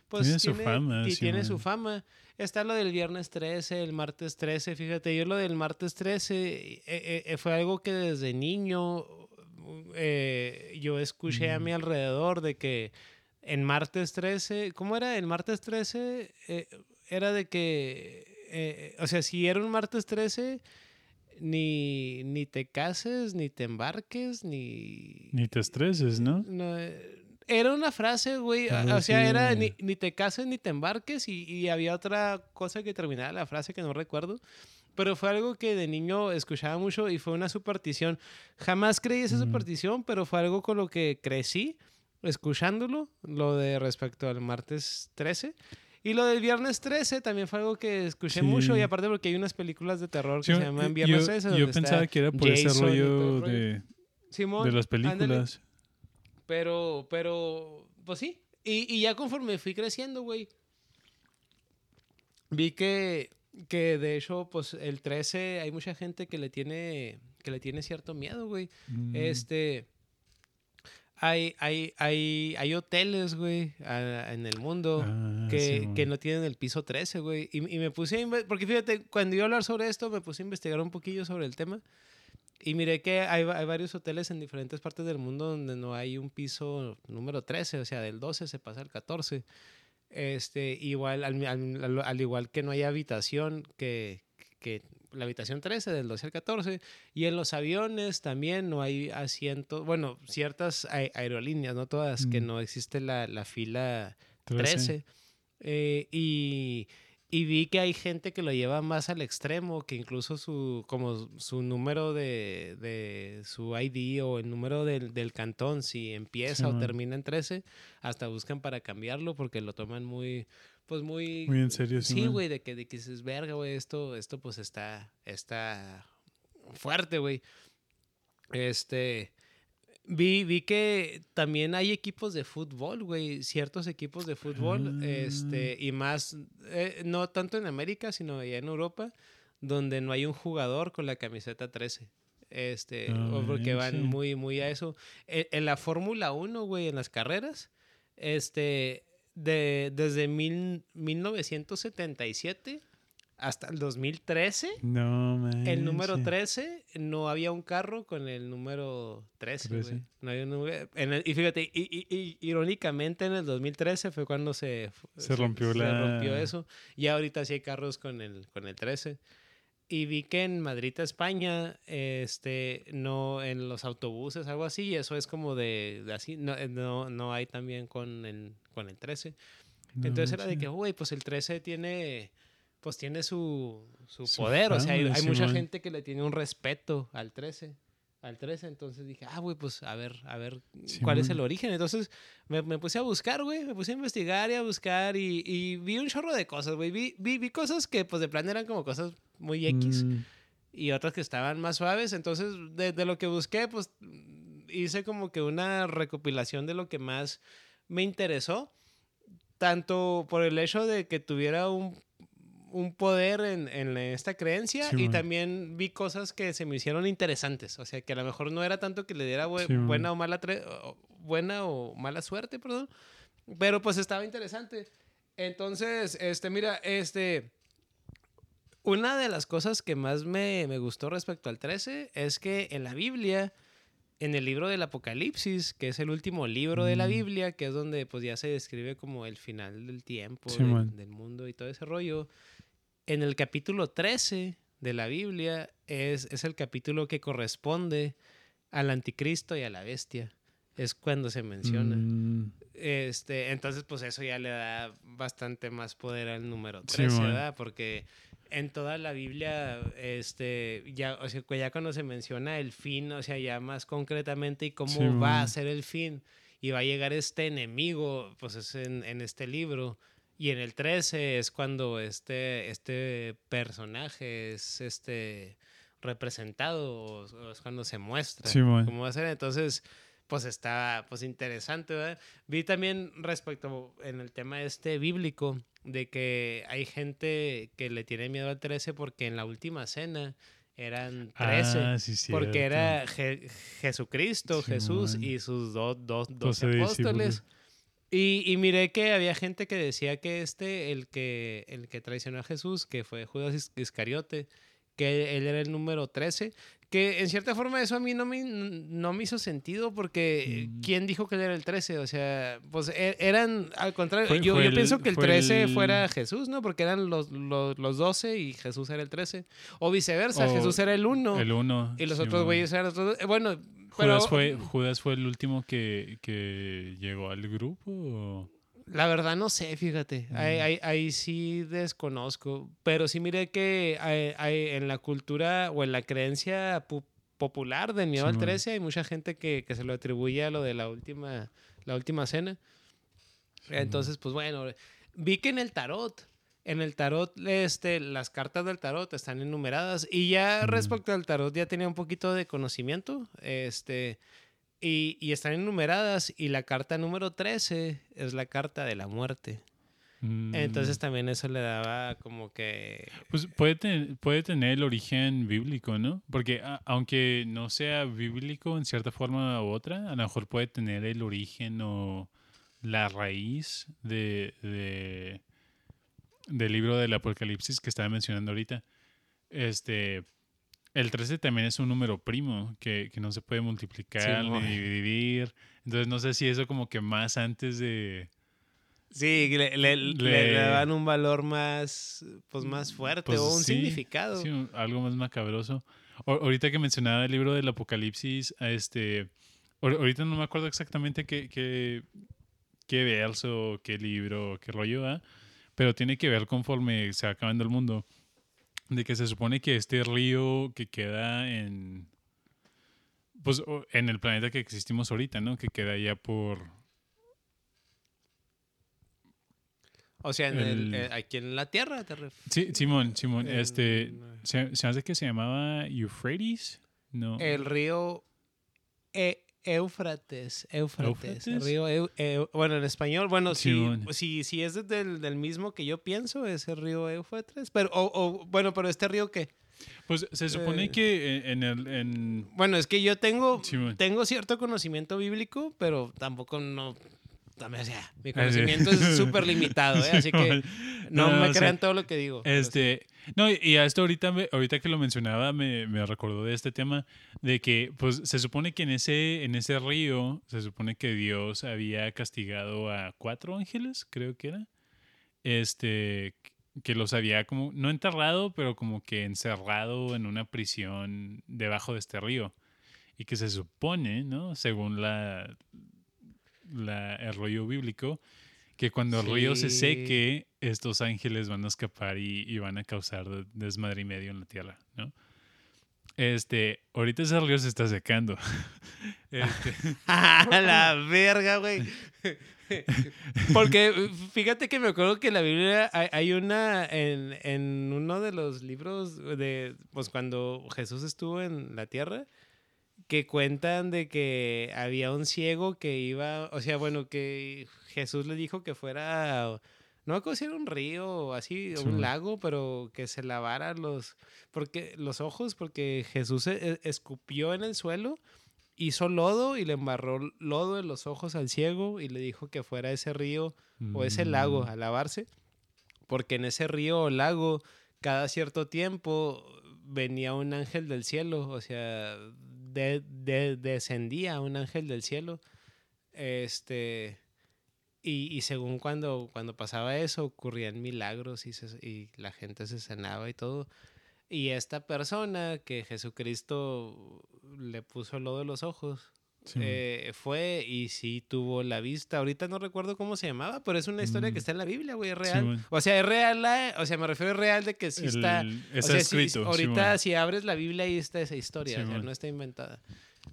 Pues, Tiene su fama, ti- Tiene su fama. Está lo del viernes 13, el martes 13. Fíjate, yo lo del martes 13 eh, eh, eh, fue algo que desde niño eh, yo escuché a Mm. mi alrededor de que en martes 13, ¿cómo era? El martes 13 eh, era de que, eh, o sea, si era un martes 13, ni, ni te cases, ni te embarques, ni... Ni te estreses, ¿no? no, eh, era una frase, güey. O sea, era ni, ni te cases ni te embarques. Y, y había otra cosa que terminaba la frase que no recuerdo. Pero fue algo que de niño escuchaba mucho y fue una superstición. Jamás creí esa Mm. superstición, pero fue algo con lo que crecí escuchándolo. Lo de respecto al martes 13. Y lo del viernes 13 también fue algo que escuché mucho. Y aparte porque hay unas películas de terror que se llaman yo- Viernes 13. Yo donde pensaba está que era por ese Jason rollo de, Simón, de las ándale. películas. Pero, pero, pues sí. Y, y ya conforme fui creciendo, güey, vi que, que de hecho, pues el 13 hay mucha gente que le tiene, que le tiene cierto miedo, güey. Mm. Este, hay, hay, hay, hay hoteles, güey, a- en el mundo Ah, que, Simón. que no tienen el piso 13, güey. Y, y me puse a porque fíjate, cuando a hablar sobre esto, me puse a investigar un poquillo sobre el tema. Y miré que hay, hay varios hoteles en diferentes partes del mundo donde no hay un piso número 13, o sea, del 12 se pasa al 14. Este, igual, al, al- al- al igual que no hay habitación, que, que la habitación 13 del 12 al 14. Y en los aviones también no hay asientos, bueno, ciertas ae- aerolíneas, no todas, que Mm. no existe la, la fila 13. 13. Eh, y, y vi que hay gente que lo lleva más al extremo, que incluso su, como su número de, de su ID o el número del, del cantón, si empieza o termina en 13, hasta buscan para cambiarlo porque lo toman muy, pues muy... Muy en serio, Sí, güey, de que, de que dices, verga, güey, esto, esto pues está, está fuerte, güey. Este, vi, vi que también hay equipos de fútbol, güey, ciertos equipos de fútbol, Ah. este, y más, eh, no tanto en América, sino allá en Europa, donde no hay un jugador con la camiseta 13. Este, Ah, o porque van sí. muy, muy a eso. En, en la Fórmula 1, güey, en las carreras, este, de, desde mil, 1977 hasta el 2013, No, man. el número 13 no había un carro con el número 13, güey. 13. No había un en el- y fíjate, y, y- y- irónicamente en el 2013 fue cuando se, fu- Se rompió se la- rompió eso. Y ahorita sí hay carros con el, con el 13. Y vi que en Madrid, España, este, no, en los autobuses, algo así, y eso es como de, de así, no, eh, no, no hay también con el, con el 13. No Entonces era de manches. que, güey, pues el 13 tiene, pues tiene su, su Su poder. O sea, hay, fama, hay mucha gente que le tiene un respeto al 13. Al 13, entonces dije, ah, güey, pues a ver, a ver cuál es el origen. Entonces me, me puse a buscar, güey, me puse a investigar y a buscar y, y vi un chorro de cosas, güey. Vi, vi, vi cosas que, pues de plan eran como cosas muy X Mm, y otras que estaban más suaves. Entonces, de, de lo que busqué, pues hice como que una recopilación de lo que más me interesó, tanto por el hecho de que tuviera un, un poder en, en esta creencia Sí, y man. también vi cosas que se me hicieron interesantes. O sea, que a lo mejor no era tanto que le diera bue- Sí, buena, o mala o- buena o mala suerte, perdón, pero pues estaba interesante. Entonces, este, mira, este... Una de las cosas que más me, me gustó respecto al 13 es que en la Biblia, en el libro del Apocalipsis, que es el último libro de la Mm. Biblia, que es donde pues ya se describe como el final del tiempo, Sí, del, mundo y todo ese rollo, en el capítulo 13 de la Biblia es, es el capítulo que corresponde al anticristo y a la bestia. Es cuando se menciona. mm, Este, entonces, pues eso ya le da bastante más poder al número Sí, 13, man. ¿verdad? Porque en toda la Biblia, este, ya, o sea, ya cuando se menciona el fin, o sea, ya más concretamente y cómo Sí, va a ser el fin y va a llegar este enemigo, pues es en, en este libro. Y en el 13 es cuando este, este personaje es este representado, o, o es cuando se muestra Sí, cómo va a ser. Entonces, pues está pues interesante, ¿verdad? Vi también respecto en el tema este bíblico de que hay gente que le tiene miedo al 13 porque en la última cena eran 13. Ah, sí, porque era Je- Jesucristo, Jesús y sus dos, dos, dos Doce apóstoles. discípulos. Y, y miré que había gente que decía que este, el que, el que traicionó a Jesús, que fue Judas Is- Iscariote, que él era el número 13, Que en cierta forma eso a mí no me, no me hizo sentido porque Mm. ¿quién dijo que él era el 13? O sea, pues e- eran, al contrario, Fue- yo, fue yo el- pienso que el fue 13 el- fuera Jesús, ¿no? Porque eran los, los, los 12 y Jesús era el 13. O viceversa, O Jesús era el 1 El uno. y los sí, otros güeyes eran los otros. eh, Bueno, pero Judas fue, Judas fue el último que, que llegó al grupo. o? La verdad no sé, fíjate. Ahí, Mm. ahí- ahí sí desconozco. Pero sí miré que hay- en la cultura o en la creencia pu- popular del miedo al Simón. 13 hay mucha gente que, que se lo atribuye a lo de la última, la última cena. Entonces, pues bueno, vi que en el tarot, en el tarot, este, las cartas del tarot están enumeradas y ya Mm. respecto al tarot ya tenía un poquito de conocimiento, este, y, y están enumeradas y la carta número 13 es la carta de la muerte. Entonces Mm, también eso le daba como que... Pues puede, ten- puede tener el origen bíblico, ¿no? Porque a- aunque no sea bíblico en cierta forma u otra, a lo mejor puede tener el origen o la raíz de, de- del libro del Apocalipsis que estaba mencionando ahorita. Este, el 13 también es un número primo que, que no se puede multiplicar Simón. ni dividir. Entonces no sé si eso como que más antes de... Sí, le, le- le Le- daban un valor más, pues más fuerte Pues o un sí, significado. Sí, algo más macabroso. O- ahorita que mencionaba el libro del Apocalipsis, este, ahor- ahorita no me acuerdo exactamente qué, qué, qué verso, qué libro, qué rollo, ¿verdad? pero tiene que ver conforme se va acabando el mundo, de que se supone que este río que queda en, pues, en el planeta que existimos ahorita, ¿no? Que queda allá por, O sea, en el- El- eh, aquí en la Tierra te sí, Simón, Simón, este, se, se hace que se llamaba Euphrates, no, el río E- Éufrates, Éufrates, río Eu- Eu- bueno, en español, bueno, si, Simón. si, si es del, del mismo que yo pienso, es el río Éufrates, pero, o, o, bueno, pero este río que, Pues se supone Eh. que en, el. En, bueno, es que yo tengo, tengo cierto conocimiento bíblico, pero tampoco no, también, o sea, mi Ah, sí. conocimiento es súper limitado, ¿eh? así <laughs> que no, No, me o sea, crean todo lo que digo. pero sí. Este. No, y- a esto ahorita, ahorita que lo mencionaba, me, me recordó de este tema de que, pues, se supone que en ese, en ese río, se supone que Dios había castigado a cuatro ángeles, creo que era. Este. Que los había como, no enterrado, pero como que encerrado en una prisión debajo de este río. Y que se supone, ¿no? Según la, la, el rollo bíblico, que cuando el río se Sí. seque, estos ángeles van a escapar y, y van a causar de- desmadre y medio en la tierra, ¿no? Este, ahorita ese río se está secando. <laughs> Este, <laughs> ¡A la verga, güey! Porque fíjate que me acuerdo que en la Biblia hay, hay una, en, en uno de los libros de, pues cuando Jesús estuvo en la tierra, que cuentan de que había un ciego que iba, o sea, bueno, que Jesús le dijo que fuera, no acuerdo si era un río o así, Sí, un lago, pero que se lavara los, porque, los ojos, porque Jesús e- escupió en el suelo hizo lodo y le embarró lodo en los ojos al ciego y le dijo que fuera a ese río o ese lago mm, a lavarse, porque en ese río o lago cada cierto tiempo venía un ángel del cielo, o sea, de- de- descendía un ángel del cielo, este, y, y según cuando, cuando pasaba eso ocurrían milagros y, se- y la gente se sanaba y todo. Y esta persona que Jesucristo le puso lodo en los ojos, sí, eh, fue y sí tuvo la vista. Ahorita no recuerdo cómo se llamaba, pero es una historia Mm. que está en la Biblia, güey, es real. O sea, es real, la- o sea, me refiero a real de que sí el- está. está o sea, escrito. ahorita Simón. si abres la Biblia ahí está esa historia, o sea, no está inventada.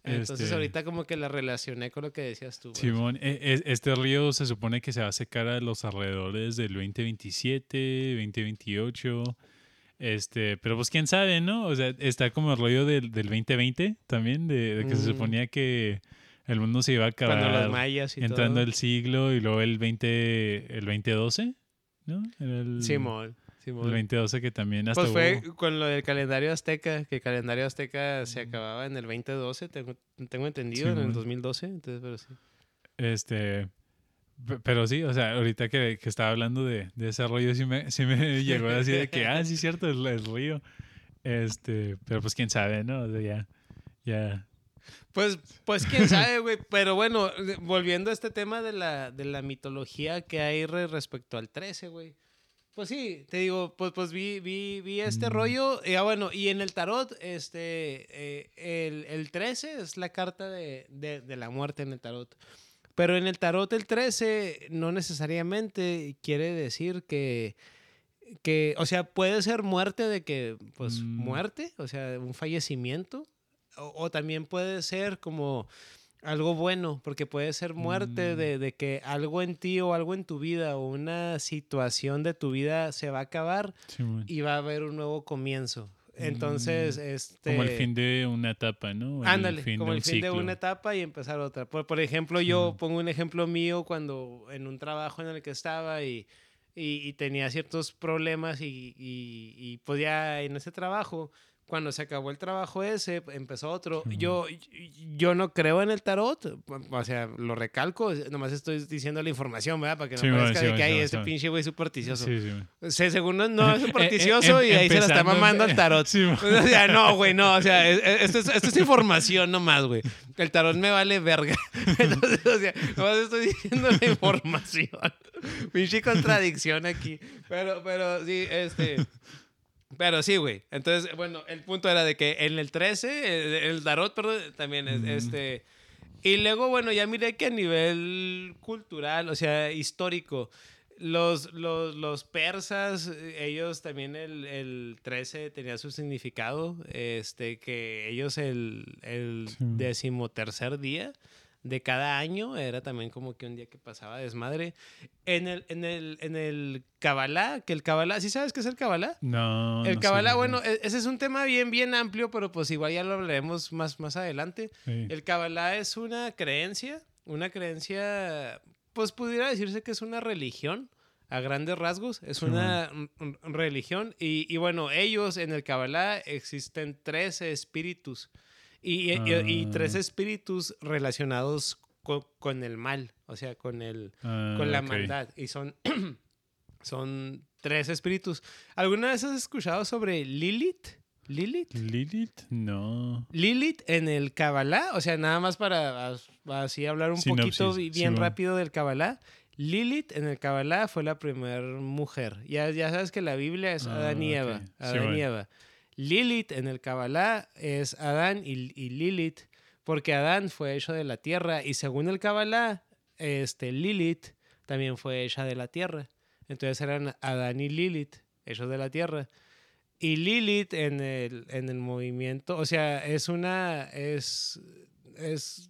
Entonces Este- ahorita como que la relacioné con lo que decías tú. Simón, e- e- este río se supone que se va a secar a los alrededores del 2027, 2028. Este, pero pues quién sabe, ¿no? O sea, está como el rollo del, del 2020 también, de, de que se Mm. suponía que el mundo se iba a acabar Cuando los mayas y entrando todo. el siglo y luego el 20, el 2012, ¿no? El, Simón, Simón. el 2012 que también hasta Pues fue hubo- con lo del calendario azteca, que el calendario azteca se acababa en el 2012, tengo, tengo entendido, en el Simón. 2012, entonces, pero sí. Este, pero sí, o sea, ahorita que, que estaba hablando de, de ese rollo, sí me, sí me <laughs> llegó así de que, ah, sí, cierto, el, el río. Este, pero pues quién sabe, ¿no? O sea, ya, ya. Pues, pues quién sabe, güey. Pero bueno, volviendo a este tema de la, de la mitología que hay re- respecto al 13, güey. Pues sí, te digo, pues, pues vi, vi, vi este Mm. rollo. Y ah, bueno, y en el tarot, este, eh, el, el 13 es la carta de, de, de la muerte en el tarot. Pero en el tarot el 13 no necesariamente quiere decir que, que, o sea, puede ser muerte de que, pues, Mm. muerte, o sea, un fallecimiento. O, o también puede ser como algo bueno, porque puede ser muerte Mm. de, de que algo en ti o algo en tu vida o una situación de tu vida se va a acabar y va a haber un nuevo comienzo. Entonces, este... Como el fin de una etapa, ¿no? Ándale, fin como el fin de una etapa y empezar otra. Por, por ejemplo, yo pongo un ejemplo mío cuando en un trabajo en el que estaba y, y, y tenía ciertos problemas y, y, y podía en ese trabajo, cuando se acabó el trabajo ese, empezó otro. Yo, yo no creo en el tarot, o sea, lo recalco, nomás estoy diciendo la información, ¿verdad? Para que no Sí, parezca sí, de que hay ese pinche güey supersticioso. Sí, sí. güey. Se- según no, no <laughs> es Eh, eh, supersticioso em- y ahí se la está mamando el tarot. <laughs> <laughs> O sea, no, güey, no. O sea, es- es- esto es, esto es información nomás, güey. El tarot me vale verga. Entonces, o sea, nomás estoy diciendo la información. Pinche contradicción aquí. Pero, pero sí, este. Pero sí, güey. Entonces, bueno, el punto era de que en el 13, el, el tarot, perdón, también es Mm. este. Y luego, bueno, ya miré que a nivel cultural, o sea, histórico, los, los, los persas, eh, ellos también el, el 13 tenía su significado, este, que ellos el, el Sí. decimotercer día de cada año era también como que un día que pasaba desmadre. En el, en el, en el Kabbalah, que el Kabbalah, ¿sí sabes qué es el Kabbalah? No. El no Kabbalah, bueno, e- ese es un tema bien, bien amplio, pero pues igual ya lo hablaremos más, más adelante. Sí. El Kabbalah es una creencia, una creencia, pues pudiera decirse que es una religión a grandes rasgos, es una religión y, y bueno, ellos en el Kabbalah existen 13 espíritus y, y Ah. 13 espíritus relacionados co- con, el mal, o sea, con el, Ah, con la maldad y son, <clears throat> son tres espíritus. ¿Alguna vez has escuchado sobre Lilith? Lilith. Lilith, no. Lilith en el Kabbalah, o sea, nada más para as- así hablar un Sinopsis, poquito y bien rápido del Kabbalah. Lilith en el Kabbalah fue la primera mujer. Ya, ya sabes que la Biblia es Ah, Adán y. Eva. Adán y bueno. Lilith en el Kabbalah es Adán y, y Lilith, porque Adán fue hecho de la tierra y según el Kabbalah, este, Lilith también fue hecha de la tierra. Entonces eran Adán y Lilith, hechos de la tierra. Y Lilith en el, en el movimiento, o sea, es una, es, es,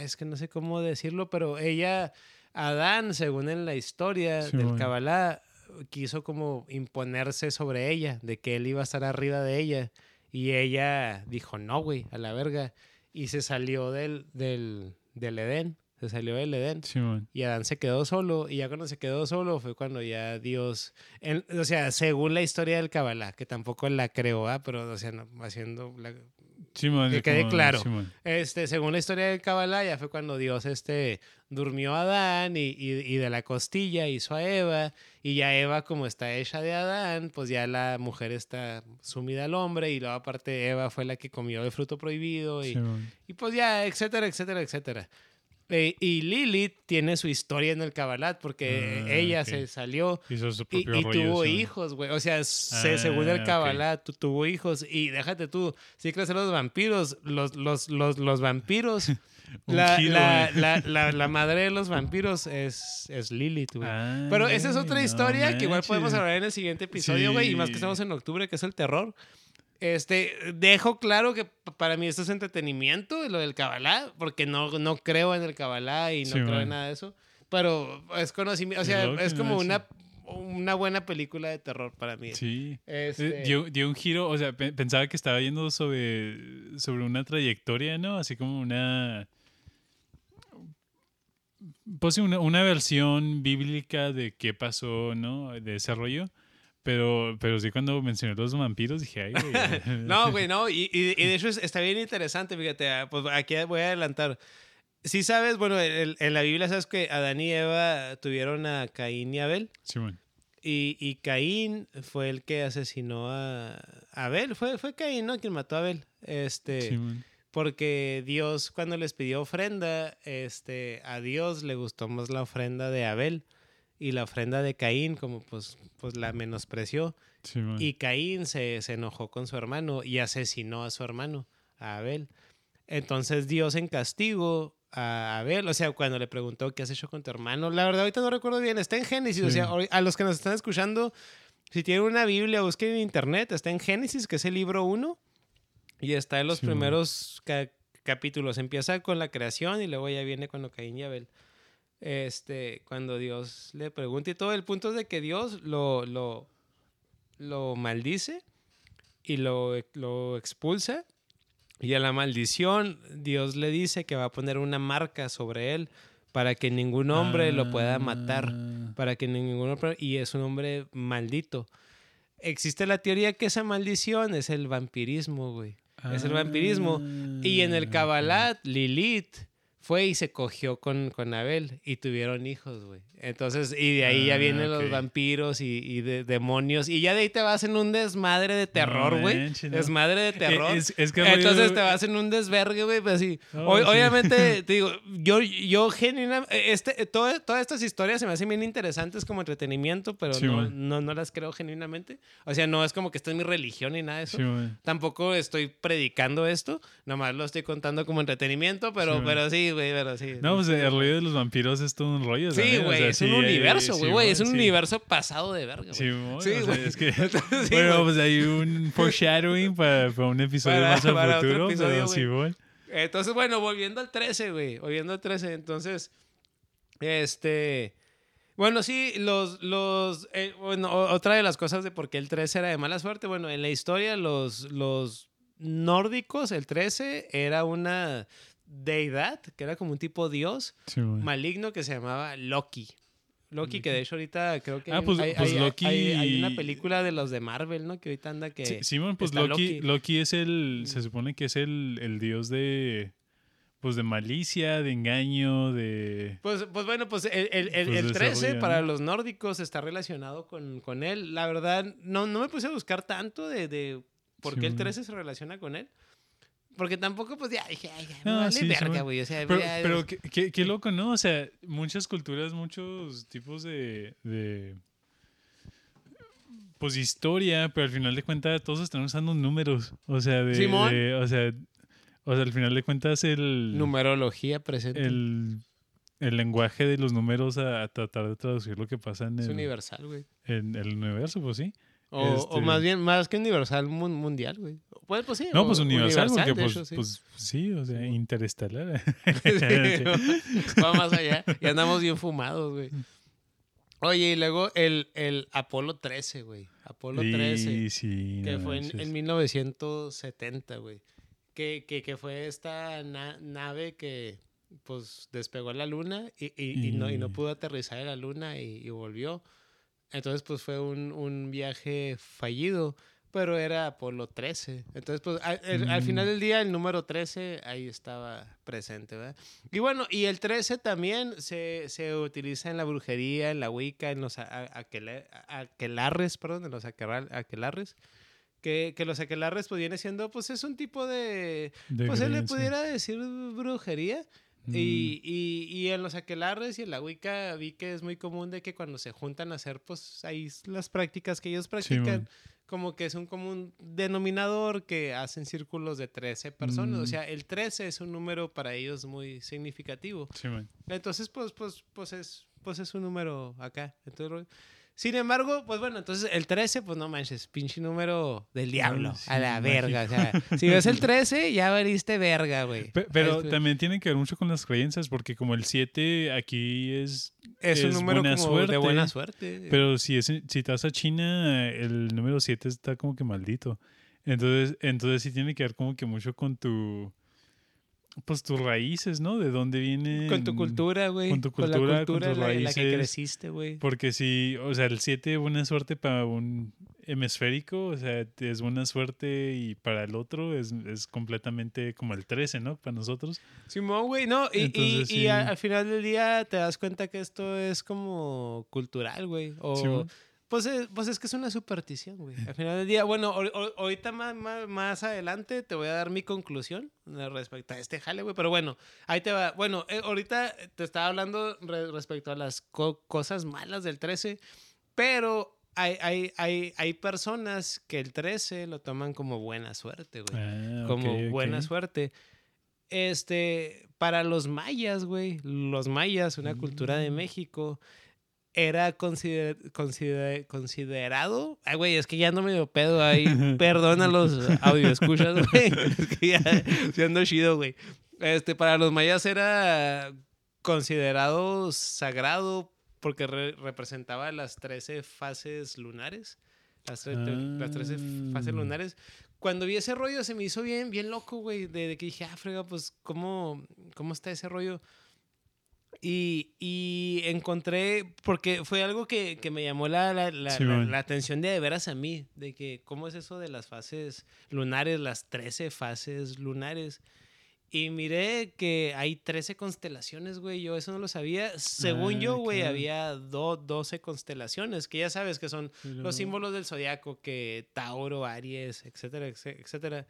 es que no sé cómo decirlo, pero ella, Adán, según en la historia Sí, del bueno. Kabbalah, quiso como imponerse sobre ella, de que él iba a estar arriba de ella. Y ella dijo, no, güey, a la verga. Y se salió del, del, del Edén, se salió del Edén. Simón. Y Adán se quedó solo. Y ya cuando se quedó solo fue cuando ya Dios. en- o sea, según la historia del Kabbalah, que tampoco la creo, ¿ah? pero, o sea, no, haciendo. la- Simón. Que quede como- claro. Simón. este, según la historia del Kabbalah, ya fue cuando Dios este, durmió a Adán y, y, y de la costilla hizo a Eva. Y ya Eva, como está hecha de Adán, pues ya la mujer está sumida al hombre. Y luego, aparte, Eva fue la que comió el fruto prohibido. Y, Simón. y pues ya, etcétera, etcétera, etcétera. Eh, y Lilith tiene su historia en el Kabbalah porque Ah, ella se salió Hizo su y, propio y rollo. tuvo hijos, güey. O sea, se- según Ah, el ok. Kabbalah, tu- tuvo hijos. Y déjate tú, si crees en los vampiros, los, los, los, los vampiros, <laughs> la, la, la, la, la madre de los vampiros es, es Lilith, güey. Ah, Pero esa es otra no historia que igual podemos hablar en el siguiente episodio, güey. Y más que estamos en octubre, que es el terror. Este, dejo claro que para mí esto es entretenimiento, lo del Kabbalah, porque no, no creo en el Kabbalah y no Sí, creo man. en nada de eso. Pero es conocimiento, o sea, es como ¿no? una, una buena película de terror para mí. Sí. Este, Dio, dio un giro, o sea, pe- pensaba que estaba yendo sobre, sobre una trayectoria, ¿no? Así como una... Pues una, una versión bíblica de qué pasó, ¿no? De ese rollo. Pero, pero sí, cuando mencioné los vampiros dije, ay, güey. <laughs> No, güey, no. Y, y- y de hecho es- está bien interesante, fíjate. ah, Pues aquí voy a adelantar. Si sabes, bueno, en, en la Biblia sabes que Adán y Eva tuvieron a Caín y Abel. Simón. Y, y Caín fue el que asesinó a Abel. Fue, fue Caín, ¿no? Quien mató a Abel. Este, Simón. porque Dios, cuando les pidió ofrenda, este, a Dios le gustó más la ofrenda de Abel. Y la ofrenda de Caín, como pues, pues la menospreció. Simón. Y Caín se, se enojó con su hermano y asesinó a su hermano, a Abel. Entonces Dios en castigo a Abel, o sea, cuando le preguntó qué has hecho con tu hermano, la verdad ahorita no recuerdo bien, está en Génesis, o Sí. sea, hoy- a los que nos están escuchando, si tienen una Biblia, busquen en internet, está en Génesis, que es el libro 1, y está en los Sí, primeros ca- capítulos, empieza con la creación y luego ya viene cuando Caín y Abel. Este, cuando Dios le pregunta y todo, el punto es de que Dios lo, lo, lo maldice y lo, lo expulsa. Y a la maldición, Dios le dice que va a poner una marca sobre él para que ningún hombre lo pueda matar. Ah, Para que ningún hombre. Y es un hombre maldito. Existe la teoría que esa maldición es el vampirismo, güey. Es el vampirismo. Y en el ah, Kabbalat, Lilith fue y se cogió con, con Abel y tuvieron hijos, güey. Entonces, y de ahí ya Ah, vienen los vampiros y, y de, demonios. Y ya de ahí te vas en un desmadre de terror, güey. no. Desmadre de terror. Es, es que Entonces te vas en un desvergue, güey, pues así. Oh, O- sí. Obviamente, <laughs> te digo, yo, yo genuinamente, este, todo- todas estas historias se me hacen bien interesantes como entretenimiento, pero Sí, no, no, no las creo genuinamente. O sea, no es como que esta es mi religión ni nada de eso. Sí. Tampoco estoy predicando esto, nomás lo estoy contando como entretenimiento, pero pero sí, güey, pero sí. No, pues el rollo de los vampiros es todo un rollo. Sí, güey, es un universo, güey, es un universo pasado de verga, güey. Sí, güey, o sea, es que, <laughs> <laughs> bueno, pues hay un <laughs> foreshadowing para, para un episodio Para- más al para otro futuro, episodio, pero güey. sí, güey. Entonces, bueno, volviendo al 13, güey. Volviendo al 13. Entonces, este. Bueno, sí, los. los eh, bueno, otra de las cosas de por qué el 13 era de mala suerte. Bueno, en la historia, los, los nórdicos, el 13 era una deidad, que era como un tipo dios Sí, maligno que se llamaba Loki. Loki, que de hecho ahorita creo que Ah, hay, pues- hay- pues hay- Loki- hay- hay una película de los de Marvel, ¿no? Que ahorita anda que... Sí, Simón, pues Loki, Loki. Loki es el, se supone que es el, el dios de, pues de malicia, de engaño, de... Pues, pues bueno, pues el, el, el- Pues el 13 desarrolla, para los nórdicos está relacionado con, con él. La verdad, no, no me puse a buscar tanto de, de por Sí, qué el bueno. 13 se relaciona con él. Porque tampoco, pues ya dije, ay, ya, me No, vale sí, verga, güey. O sea, Pero, ya- pero qué, qué- qué loco, ¿no? O sea, muchas culturas, muchos tipos de, de pues historia, pero al final de cuentas todos están usando números. O sea, de, Simón. de- o sea, o sea, al final de cuentas el numerología presente. el, el lenguaje de los números a, a tratar de traducir lo que pasa en es el, universal, güey. en el universo, pues sí. O, o Este- más bien, más que universal mun- mundial, güey. Pues, pues sí. No, pues universal, porque pues, sí. pues sí, o sea, interestelar. <laughs> <laughs> Sí, Va más allá. Y andamos bien fumados, güey. Oye, y luego el, el Apolo 13, güey. Apolo 13. Y sí, que no fue en, en 1970, güey. Que, que, que fue esta na- nave que pues despegó a la luna y, y- y no, y no Y- pudo aterrizar en la luna y, y volvió. Entonces pues fue un, un viaje fallido, pero era Apolo 13. Entonces pues al, el- al final Mm. del día el número 13 ahí estaba presente, ¿verdad? Y bueno, y el 13 también se, se utiliza en la brujería, en la Wicca, en los a- a- aquele- a- aquelarres, perdón, en los aquelarres. Que, que los aquelarres pues viene siendo, pues es un tipo de, De pues se le pudiera decir brujería. Mm. Y, y, y en los aquelarres y en la Wicca vi que es muy común de que cuando se juntan a hacer, pues ahí las prácticas que ellos practican, como que es un común denominador que hacen círculos de 13 personas. O Mm. sea, el 13 es un número para ellos muy significativo. Sí. Entonces, pues, pues, pues es, pues es un número acá. Entonces, sin embargo, pues bueno, entonces el 13, pues no manches, pinche número del diablo. sí, a la mágico. verga. O sea, si ves el 13, ya valiste verga, güey. Pe- Pero Es- también tiene que ver mucho con las creencias, porque como el 7 aquí es... Es un número buena como de suerte, buena suerte. Pero si, es, si te vas a China, el número 7 está como que maldito. Entonces, entonces sí tiene que ver como que mucho con tu... Pues tus raíces, ¿no? De dónde viene... con tu cultura, güey. con tu la cultura, con cultura tus en la, la que raíces. creciste, güey. Porque si, o sea, el 7 buena suerte para un hemisférico, o sea, es buena suerte y para el otro es, es completamente como el 13, ¿no? Para nosotros. Simón, güey, no, y, y- Entonces, y sí. a- al final del día te das cuenta que esto es como cultural, güey. O, ¿no? Pues es, pues es que es una superstición, güey. Al final del día, bueno, ahor- ahor- ahorita más, más, más adelante te voy a dar mi conclusión eh, respecto a este jale, güey. Pero bueno, ahí te va. Bueno, eh, ahorita te estaba hablando re- respecto a las co- cosas malas del 13, pero hay, hay, hay, hay personas que el 13 lo toman como buena suerte, güey Ah, como buena suerte. Este, para los mayas, güey, los mayas, una cultura de Mm. México, era consider- consider- considerado. Ay, güey, es que ya no me dio pedo ahí. <laughs> Perdona los audio escuchas, <laughs> güey. Es que ya siendo chido, güey. Este, para los mayas era considerado sagrado porque re- representaba las 13 fases lunares. Las, tre- las 13 fases Ah. lunares. Cuando vi ese rollo se me hizo bien, bien loco, güey. De, de que dije, ah, frega, pues, ¿cómo, cómo está ese rollo? Y, y encontré, porque fue algo que, que me llamó la, la, la, Sí, la- atención de, de veras a mí, de que cómo es eso de las fases lunares, las 13 fases lunares. Y miré que hay 13 constelaciones, güey. Yo eso no lo sabía. Según Ah, yo, güey, claro. había do- 12 constelaciones, que ya sabes que son Pero- los símbolos del zodiaco, que Tauro, Aries, etcétera, etcé- etcétera.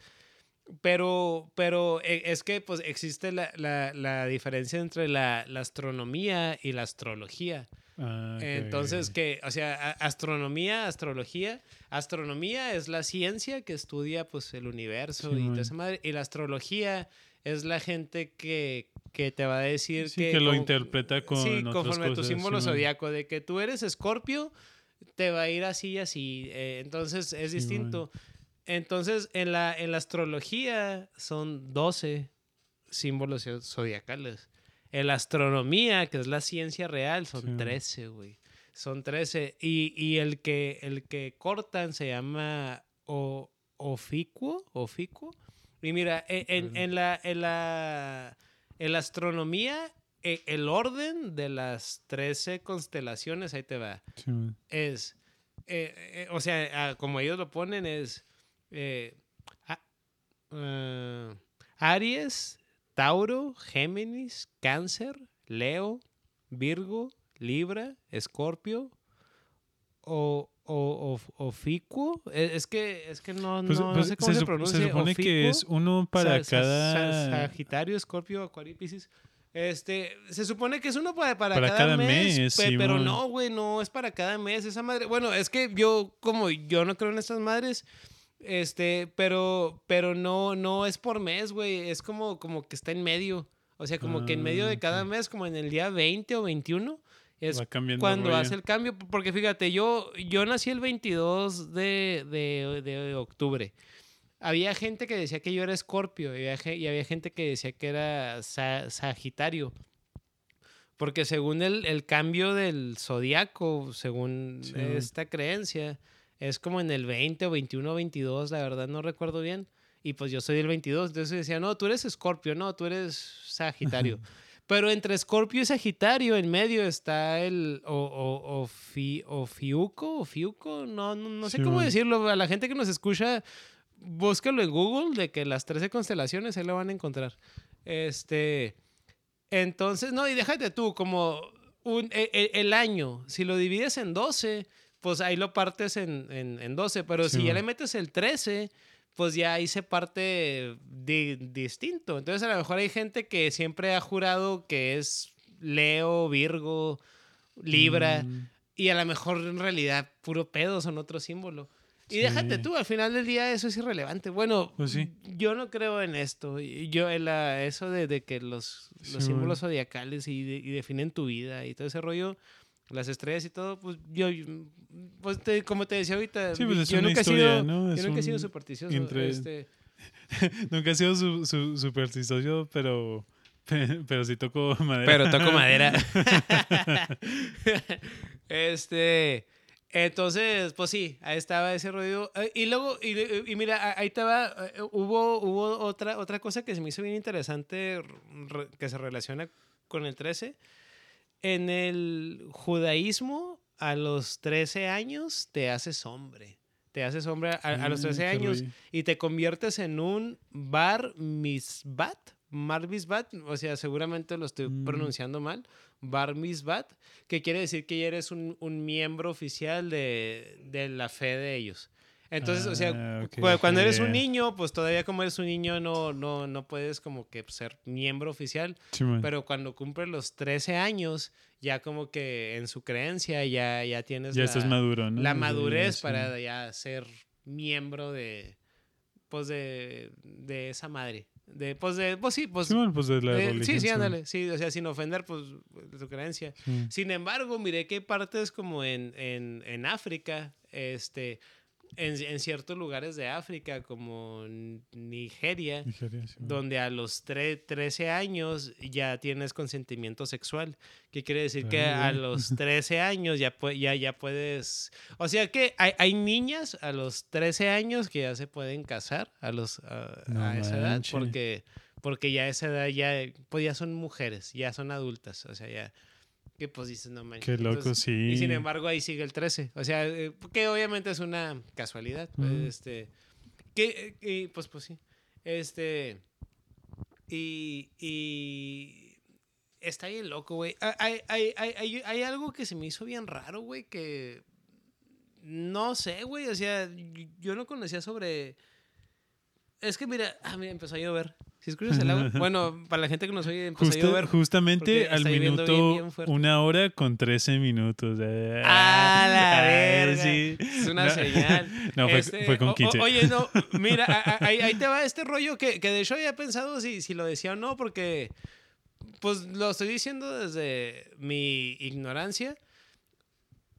Pero, pero eh, es que pues existe la, la- la diferencia entre la, la astronomía y la astrología. Ah, Entonces, que, o sea, astronomía, astrología. Astronomía es la ciencia que estudia pues el universo y toda esa madre. Y la astrología es la gente que, que te va a decir Sí, que... que lo como- interpreta con Sí, otras conforme a tu símbolo Simón. zodiaco. De que tú eres escorpio, te va a ir así y así. eh, entonces, es distinto. Entonces, en la, en la astrología son 12 símbolos zo- zodiacales. En la astronomía, que es la ciencia real, son Sí. 13, güey. Son 13. Y, y el, que, el que cortan se llama o, oficuo, oficuo. Y mira, e- en, en la, en, la, en la astronomía, e- el orden de las 13 constelaciones, ahí te va es, eh, eh, o sea, como ellos lo ponen, es eh, a- eh, Aries, Tauro, Géminis, Cáncer, Leo, Virgo, Libra, Escorpio o, o, o, Oficuo. Es, es que, es que no, Pues- no, no pues sé cómo se, pronuncia. Se supone que es uno para Sa- cada. sa- Sagitario, Escorpio, Acuario y Piscis. Este, se supone que es uno para, para, Para cada, cada mes, mes, pe- pero no, güey, no es para cada mes esa madre. Bueno, es que yo, como yo no creo en estas madres, este, pero, pero no, no es por mes, güey, es como, como que está en medio. O sea, como que en medio Ah, de cada mes, como en el día 20 o 21, es cuando hace el cambio. Porque fíjate, yo, yo nací el 22 de, de, de octubre. Había gente que decía que yo era escorpio y había, ge- y había gente que decía que era sa- sagitario. Porque según el, el cambio del zodiaco, según Sí. esta creencia, es como en el 20 o 21 o 22, la verdad no recuerdo bien. Y pues yo soy del 22, entonces decía, no, tú eres escorpio, no, tú eres sagitario. Pero entre Escorpio y Sagitario, en medio está el o, o, ofi- ofiuco, ofiuco, no, no, no sé Sí, cómo decirlo. A la gente que nos escucha, búscalo en Google de que las 13 constelaciones ahí lo van a encontrar. Este, entonces, no, y déjate tú, como un, e- e- el, año, si lo divides en 12, pues ahí lo partes en, en, en 12, pero Sí, si ya le metes el 13, pues ya ahí se parte di- distinto. Entonces a lo mejor hay gente que siempre ha jurado que es Leo, Virgo, Libra, Mm, y a lo mejor en realidad puro pedo son otro símbolo. Y déjate Sí. tú, al final del día eso es irrelevante. Bueno, Pues sí. yo no creo en esto. Yo en la, eso de, de que los, los Sí, símbolos zodiacales y, de- y definen tu vida y todo ese rollo, las estrellas y todo, pues yo, pues te- como te decía ahorita, Sí, pues es yo nunca he historia, sido, ¿no? yo nunca he sido supersticioso. entre- este, <laughs> Nunca he sido su, su- supersticioso, pero, <laughs> pero sí toco madera. Pero toco madera. <laughs> este. Entonces, pues sí, ahí estaba ese rollo. Eh, Y luego, y, y mira, ahí estaba, eh, hubo, hubo otra, otra cosa que se me hizo bien interesante re- que se relaciona con el 13. En el judaísmo, a los 13 años te haces hombre. Te haces hombre a, a los Ah, 13 qué años y te conviertes en un bar misbat. Marbisbat, o sea, seguramente lo estoy Mm. pronunciando mal, Bar Mitzvat, que quiere decir que ya eres un, un miembro oficial de, de la fe de ellos. Entonces, o sea, Ah, cu- cuando eres un niño, pues todavía como eres un niño no, no, no puedes como que ser miembro oficial, pero cuando cumples los 13 años, ya como que en su creencia ya, ya tienes ya la, estás maduro, ¿no? la Sí, madurez sí. para ya ser miembro de, pues de, de esa madre. De, pues de, pues sí, pues... Simón, pues de la de- religión. sí, sí, ándale. Sí, o sea, sin ofender, pues, tu creencia. Sí. Sin embargo, miré que hay partes como en, en, en África, este, en, en ciertos lugares de África, como Nigeria, Nigeria, Simón. donde a los tre- 13 años ya tienes consentimiento sexual. Que quiere decir que Ah, a los <laughs> 13 años ya, ya, ya puedes... O sea que hay, hay niñas a los 13 años que ya se pueden casar a, los, a, No a esa edad porque, porque ya a esa edad ya, pues ya son mujeres, ya son adultas. O sea, ya... Que pues dices, no manches. Qué loco, Entonces, sí. y sin embargo ahí sigue el 13. O sea, eh, que obviamente es una casualidad. pues. Este. Que, eh, y, pues, pues sí. Este. Y. y está bien loco, güey. Ah, Hay, hay, hay, hay, hay algo que se me hizo bien raro, güey, que. No sé, güey. O sea, yo no conocía sobre. Es que mira, ah, mira, empezó a llover. Si escuchas el agua. <laughs> Bueno, para la gente que nos oye, empezó Justa- a llover. justamente al minuto, bien, bien una hora con 13 minutos. eh. ¡Ah, la <laughs> Ay, verga! sí. Es una No, señal. <laughs> No, fue, Este, fue con o- o- 15. oye, no, mira, a- a- ahí, ahí te va este rollo que, que de hecho había pensado si, si lo decía o no, porque pues lo estoy diciendo desde mi ignorancia.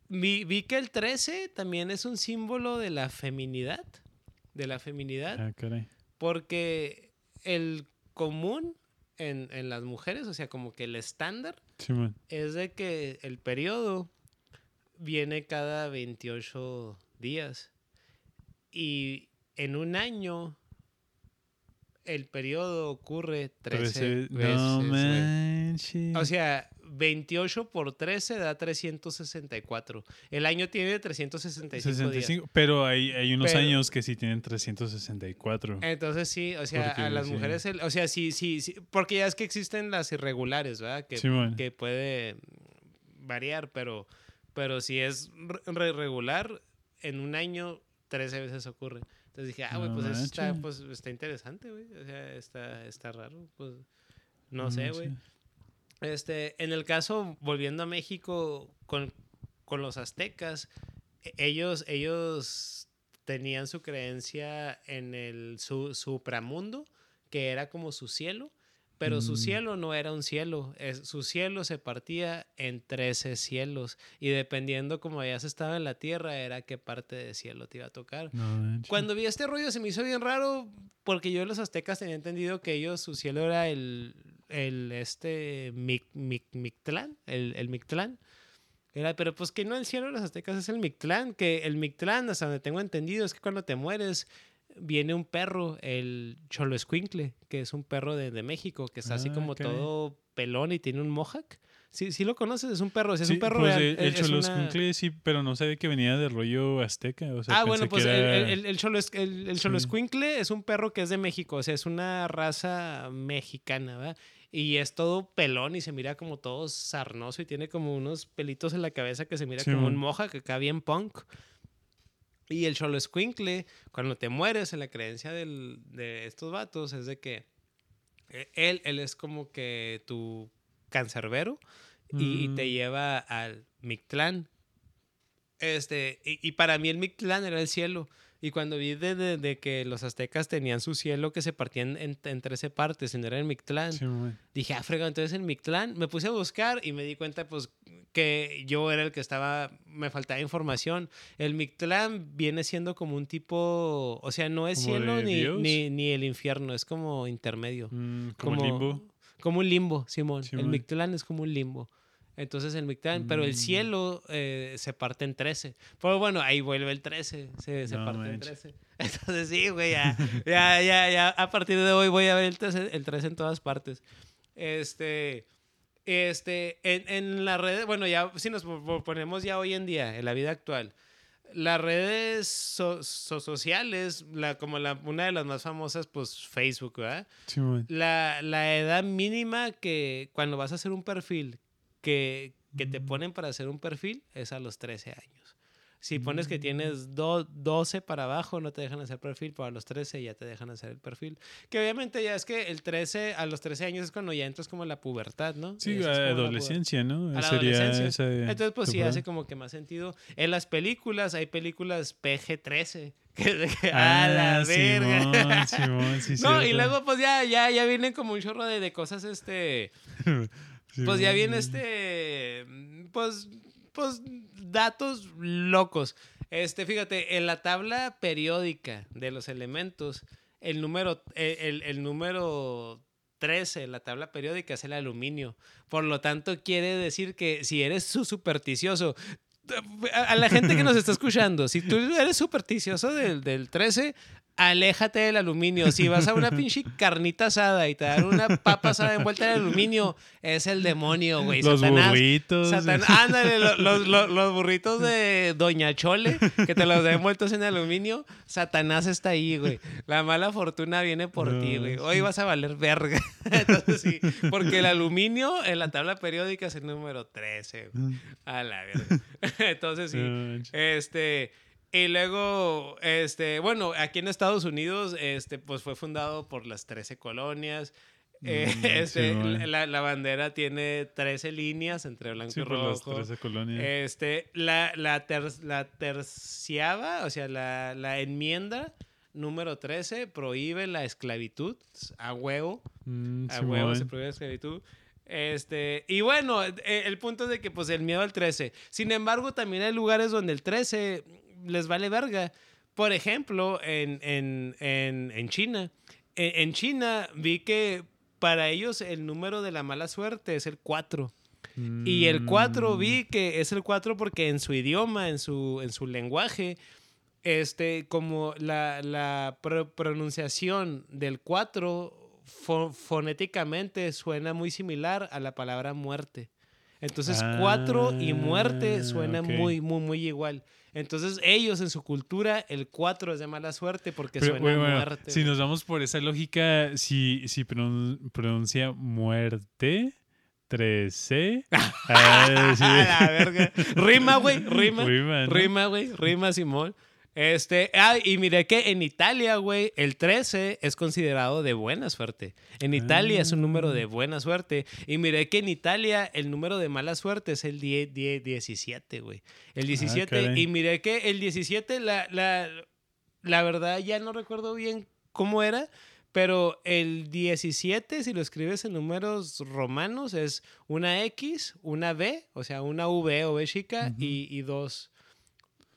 Vi, vi que el 13 también es un símbolo de la feminidad, de la feminidad, Ah, caray. porque el común en, en las mujeres, o sea, como que el estándar, es de que el periodo viene cada 28 días. Y en un año, el periodo ocurre 13 Trece- veces. No. O sea, 28 por 13 da 364. El año tiene 365 días. 65, pero hay, hay unos Pero- años que sí tienen 364. Entonces sí, o sea, Porque, a las sí. mujeres, el- o sea, sí, sí, sí, porque ya es que existen las irregulares, ¿verdad? Que, Simón. que puede variar, pero, pero si es re- regular, en un año 13 veces ocurre. Entonces dije, ah, güey, No pues eso está, pues, está interesante, güey. O sea, está, está raro, pues, no sé, güey. Este, en el caso, volviendo a México con, con los aztecas, e- ellos, ellos tenían su creencia en el su, supramundo, que era como su cielo, pero su Mm. cielo no era un cielo, es, su cielo se partía en 13 cielos, y dependiendo como hayas estado en la tierra, era qué parte de cielo te iba a tocar. No. Cuando vi este rollo se me hizo bien raro porque yo los aztecas tenía entendido que ellos, su cielo era el, el este, Mic, Mic- Mictlán, el, el Mictlán. Era, pero pues que no el cielo de los aztecas es el Mictlán, que el Mictlán, hasta donde tengo entendido, es que cuando te mueres viene un perro, el Choloescuincle, que es un perro de, de México, que está así Ah, como caray. todo pelón y tiene un mohawk. Sí, sí lo conoces, es un perro, es Sí, un perro pues, real. El, el es- es una- sí, pero no sabía que venía del rollo azteca. O sea, ah, bueno, pues el, era- el, el, el Cholos- el- el Sí. Es un perro que es de México, o sea, es una raza mexicana, ¿verdad? Y es todo pelón y se mira como todo sarnoso y tiene como unos pelitos en la cabeza que se mira Sí, como un moja que acá bien punk. Y el Choloscuincle, cuando te mueres en la creencia del- de estos vatos, es de que eh, él, él es como que tu cancerbero y, y te Mm. lleva al Mictlán. Este, y, y para mí el Mictlán era el cielo. Y cuando vi de, de- de que los aztecas tenían su cielo que se partían en, en 13 partes, y no era el Mictlán, Sí, dije, ah, frega, entonces el Mictlán. Me puse a buscar y me di cuenta, pues, que yo era el que estaba, me faltaba información. El Mictlán viene siendo como un tipo, o sea, no es ¿Como cielo ni, ni, ni el infierno, es como intermedio. Mm, como, Como, limbo. como un limbo, Simón. El. Mictlán es como un limbo. Entonces el Mictlán, pero el Mm. cielo eh, se parte en 13. Pero bueno, ahí vuelve el 13, se, se No parte en manches. 13. <laughs> Entonces sí, güey, ya, <laughs> ya, ya, ya, a partir de hoy voy a ver el 13, el 13 en todas partes. Este, este, en, en la red, bueno, ya si nos po- ponemos ya hoy en día, en la vida actual, las redes so- so- sociales, la, como la, una de las más famosas, pues Facebook, ¿verdad? Simón. La, la edad mínima que cuando vas a hacer un perfil, que, que te ponen para hacer un perfil, es a los 13 años. Si pones que Mm. tienes do- 12 para abajo, no te dejan hacer perfil, pero a los 13 ya te dejan hacer el perfil. Que obviamente ya es que el 13, a los 13 años es cuando ya entras como a la pubertad, ¿no? Sí, puber- adolescencia, ¿no? a la Sería adolescencia. esa Entonces, pues sí temporada. hace como que más sentido. En las películas hay películas PG-13. <laughs> Que, de que, Ah, a la verga. Simón, Simón, sí, <laughs> no, y cierto. luego pues ya, ya, ya vienen como un chorro de, de cosas, este... <laughs> Pues ya viene este... Pues, pues datos locos. Este, fíjate, en la tabla periódica de los elementos, el número, el, el- el número 13, la tabla periódica es el aluminio. Por lo tanto, quiere decir que si eres su supersticioso, a a la gente que nos está escuchando, si tú eres supersticioso del, del 13, aléjate del aluminio. Si vas a una pinche carnita asada y te dan una papa asada envuelta en aluminio, es el demonio, güey. Los Satanás. burritos. Satan- ándale, lo- los, los- los burritos de Doña Chole, que te los den envueltos en aluminio. Satanás está ahí, güey. La mala fortuna viene por No, ti, güey. sí. Hoy vas a valer verga. <laughs> Entonces sí, porque el aluminio en la tabla periódica es el número 13. güey. A la verga. <laughs> Entonces sí. Ah, Este. Y luego, este, bueno, aquí en Estados Unidos, este, pues fue fundado por las 13 colonias. Eh, Mm, <laughs> este, Simón. la, la bandera tiene 13 líneas entre blanco Sí, y por las rojo. 13 colonias. Este, la, la, ter- la terciava, o sea, la, la enmienda número 13 prohíbe la esclavitud a huevo. Mm, A huevo se prohíbe la esclavitud. Este, y bueno, eh, el punto es de que pues el miedo al 13. Sin embargo, también hay lugares donde el 13 les vale verga. Por ejemplo, en, en, en, en China. En, en China vi que para ellos el número de la mala suerte es el 4. Y el 4 Mm, vi que es el 4 porque en su idioma, en su, en su lenguaje, este, como la, la pro- pronunciación del 4 fo- fonéticamente suena muy similar a la palabra muerte. Entonces, 4 y muerte Ah, suena ok. muy, muy, muy igual. Entonces, ellos en su cultura, el 4 es de mala suerte porque Pero, suena a muerte. si nos vamos por esa lógica, si, si pronun- pronuncia muerte, 13. <laughs> ah, sí. A la verga. Rima, güey, rima. Rima, ¿no? Rima, güey, rima, Simón. Este, ah, y miré que en Italia, güey, el 13 es considerado de buena suerte. En Italia es un número Ah. de buena suerte. Y miré que en Italia el número de mala suerte es el 10, 10, 17, güey. El 17. Ah, y miré que el 17, la, la, la verdad ya no recuerdo bien cómo era, pero el 17, si lo escribes en números romanos, es una X, una B, o sea, una V o V chica y dos,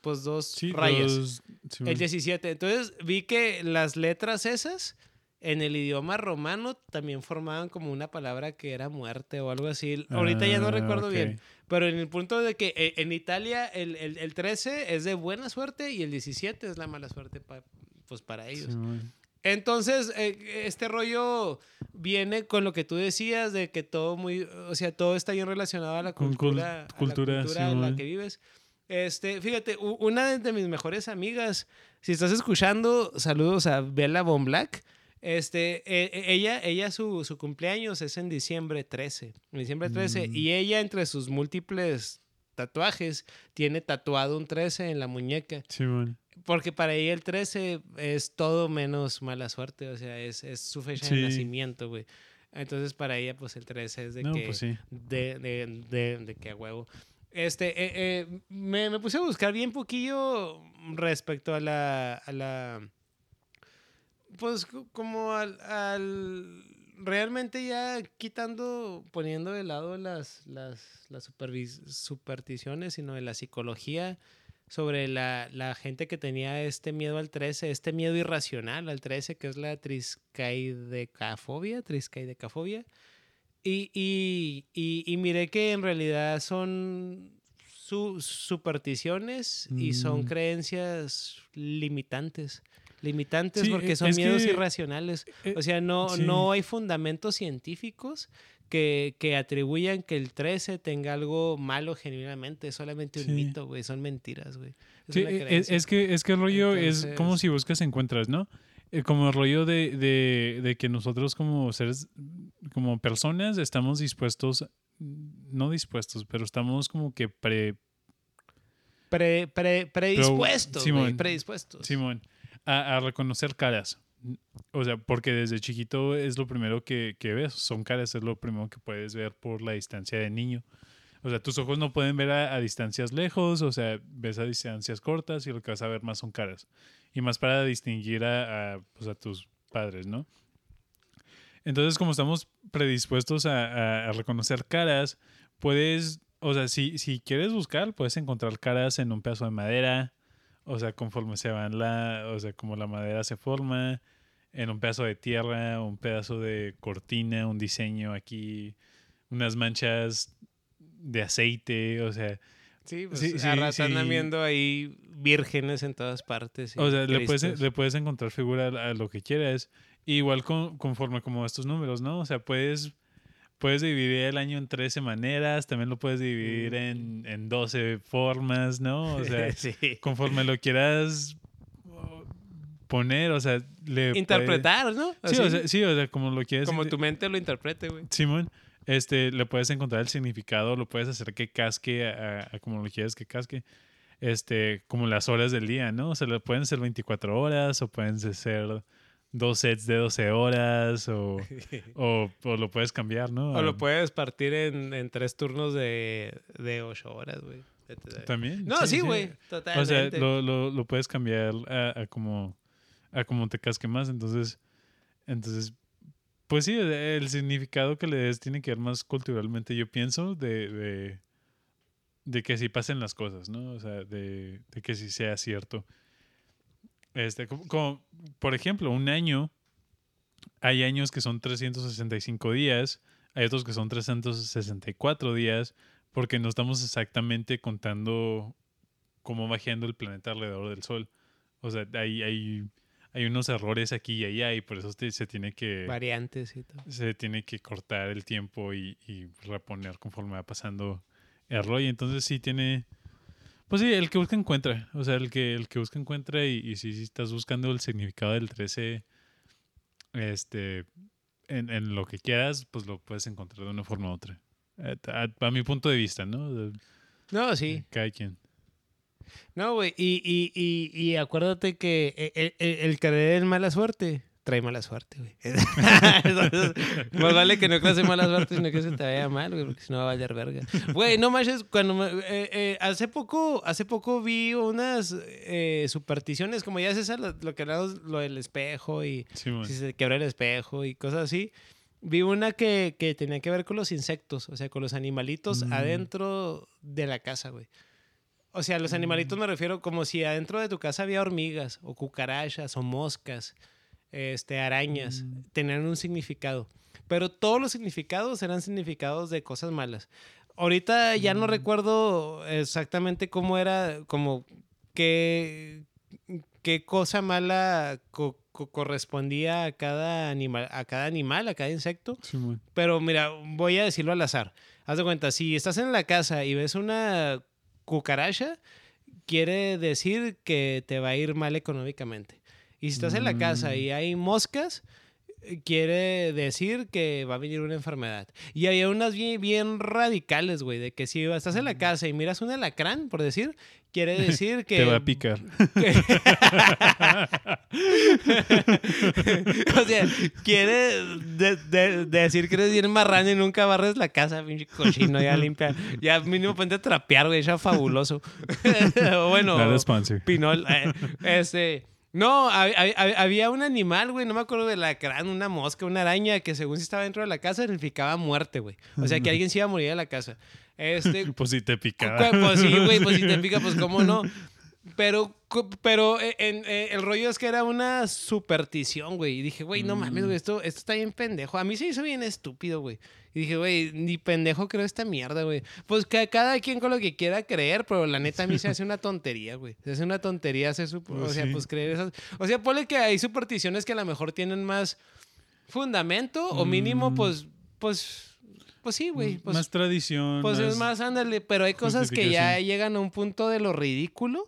pues dos Sí, rayas. Simón. El 17. Entonces vi que las letras esas en el idioma romano también formaban como una palabra que era muerte o algo así. Ahorita ya no Ah, recuerdo ok. bien. Pero en el punto de que eh, en Italia el, el- el 13 es de buena suerte y el 17 es la mala suerte pa- pues para ellos. Simón. Entonces, eh, este rollo viene con lo que tú decías de que todo muy, o sea, todo está bien relacionado a la Con cul- cultura, a la cultura, cultura en la que vives. Este, fíjate, una de mis mejores amigas, si estás escuchando, saludos a Bella Von Black. Este, e- e- ella, ella su, su cumpleaños es en diciembre 13. En diciembre 13. Mm. Y ella, entre sus múltiples tatuajes, tiene tatuado un 13 en la muñeca. Simón. Porque para ella el 13 es todo menos mala suerte, o sea, es, es su fecha de Sí. nacimiento, güey. Entonces para ella pues el 13 es de No, que pues sí. de, de, de, de que a huevo. Este, eh, eh, me, me puse a buscar bien poquillo respecto a la, a la pues co- como al, al- realmente ya quitando, poniendo de lado las, las, las supersticiones, sino de la psicología sobre la, la gente que tenía este miedo al 13, este miedo irracional al 13, que es la triscaidecafobia, triscaidecafobia. Y, y, y, y miré que en realidad son su- supersticiones y son Mm. creencias limitantes. Limitantes Sí, porque e- son miedos que- irracionales. eh, O sea, no, sí. no hay fundamentos científicos que, que atribuyan que el 13 tenga algo malo genuinamente. Es solamente un Sí. mito, güey. Son mentiras, güey. Es Sí, e- es, que, es que el rollo es como si buscas encuentras, ¿no? Eh, Como el rollo de, de, de que nosotros como seres, como personas, estamos dispuestos, no dispuestos, pero estamos como que pre, Pre- pre- predispuestos. Simón, Predispuestos. Simón, a, a reconocer caras. O sea, porque desde chiquito es lo primero que, que ves, son caras, es lo primero que puedes ver por la distancia de niño. O sea, tus ojos no pueden ver a, distancias lejos, o sea, ves a distancias cortas y lo que vas a ver más son caras. Y más para distinguir a, a, pues, a tus padres, ¿no? Entonces, como estamos predispuestos a reconocer caras, puedes, o sea, si, si quieres buscar, puedes encontrar caras en un pedazo de madera, o sea, conforme se van la, o sea, como la madera se forma, en un pedazo de tierra, un pedazo de cortina, un diseño aquí, unas manchas de aceite, o sea, Sí, pues Sí, sí, a rato andan sí. viendo ahí vírgenes en todas partes. o sea, le puedes, le puedes encontrar figura a, a lo que quieras. Igual con, conforme como estos números, ¿no? O sea, puedes, puedes dividir el año en 13 maneras, también lo puedes dividir en, en 12 formas, ¿no? O sea, <laughs> conforme lo quieras poner, o sea, le puedes- Interpretar, ¿no? Sí, o sea, sí, o sea, como lo quieres. como tu mente lo interprete, güey. Simón, este, le puedes encontrar el significado, lo puedes hacer que casque a, a como lo quieres que casque. Este, como las horas del día, ¿no? O sea, le pueden ser 24 horas o pueden ser dos sets de 12 horas o, <laughs> o, o lo puedes cambiar, ¿no? O lo Ah, puedes partir en, en tres turnos de, de ocho horas, güey. También. No, sí, güey. O sea, Totalmente. lo, lo, lo puedes cambiar a, a como a como te casque más. Entonces, entonces, pues sí, el significado que le des tiene que ver más culturalmente, yo pienso, de, de, de que sí pasen las cosas, ¿no? O sea, de, que sí sea cierto. Este, como, como, por ejemplo, un año, hay años que son 365 días, hay otros que son 364 días, porque no estamos exactamente contando cómo va girando el planeta alrededor del Sol. O sea, hay, hay, hay unos errores aquí y allá y por eso se tiene que Variantes y todo. se tiene que cortar el tiempo y, y reponer conforme va pasando el rollo. Entonces sí tiene... Pues sí, el que busca encuentra. O sea, el que, el que busca encuentra y, y si, si estás buscando el significado del 13, este, en, en lo que quieras, pues lo puedes encontrar de una forma u otra. Eh, A, a mi punto de vista, ¿no? No, sí. Cada quien. No, güey. Y, y, y, y acuérdate que e- e- e- el, creer en mala suerte trae mala suerte, güey. <laughs> Entonces, más vale que no clase mala suerte, sino que se te vaya mal, güey, porque si no va a valer verga. Güey, no manches, cuando me- eh, eh, hace poco, hace poco vi unas eh, supersticiones, como ya es esa, lo, lo que hablamos, lo del espejo y Sí, si se quebra el espejo y cosas así. Vi una que, que tenía que ver con los insectos, o sea, con los animalitos Mm. adentro de la casa, güey. O sea, los animalitos me refiero como si adentro de tu casa había hormigas o cucarachas o moscas, este, arañas, Mm. tenían un significado. Pero todos los significados eran significados de cosas malas. Ahorita ya no Mm. recuerdo exactamente cómo era, como qué, qué cosa mala co- co- correspondía a cada animal, a cada animal, a cada insecto. Sí. Pero mira, voy a decirlo al azar. Haz de cuenta, si estás en la casa y ves una cucaracha, quiere decir que te va a ir mal económicamente. Y si estás en la casa Mm. y hay moscas, quiere decir que va a venir una enfermedad. Y había unas bien, bien radicales, güey, de que si estás en la casa y miras un alacrán, por decir, quiere <laughs> decir que... Te va a picar. <laughs> o sea, quiere de- de- decir que eres bien marrano y nunca barres la casa, pinche cochino, ya limpia. Ya mínimo ponte a trapear, güey, ya fabuloso. <laughs> Bueno, pinol. eh, este... No, hab- hab- hab- había un animal, güey, no me acuerdo de la crán, una mosca, una araña, que según si estaba dentro de la casa significaba muerte, güey. O sea, que alguien se iba a morir de la casa. Este, <laughs> Pues si te picaba. Pues sí, güey, pues si te pica, pues cómo no. <laughs> Pero, pero eh, en- eh, el rollo es que era una superstición, güey. Y dije, güey, no mames, güey, esto, esto está bien pendejo. A mí se hizo bien estúpido, güey. Y dije, güey, ni pendejo creo esta mierda, güey. Pues que cada quien con lo que quiera creer, pero la neta a mí se hace una tontería, güey. Se hace una tontería hacer su- Pues o sea, sí. pues creer esas. O sea, ponle que hay supersticiones que a lo mejor tienen más fundamento, o mínimo, Mm. pues, pues pues sí, güey. Pues, más tradición. pues es más, ándale, pero hay cosas que ya llegan a un punto de lo ridículo.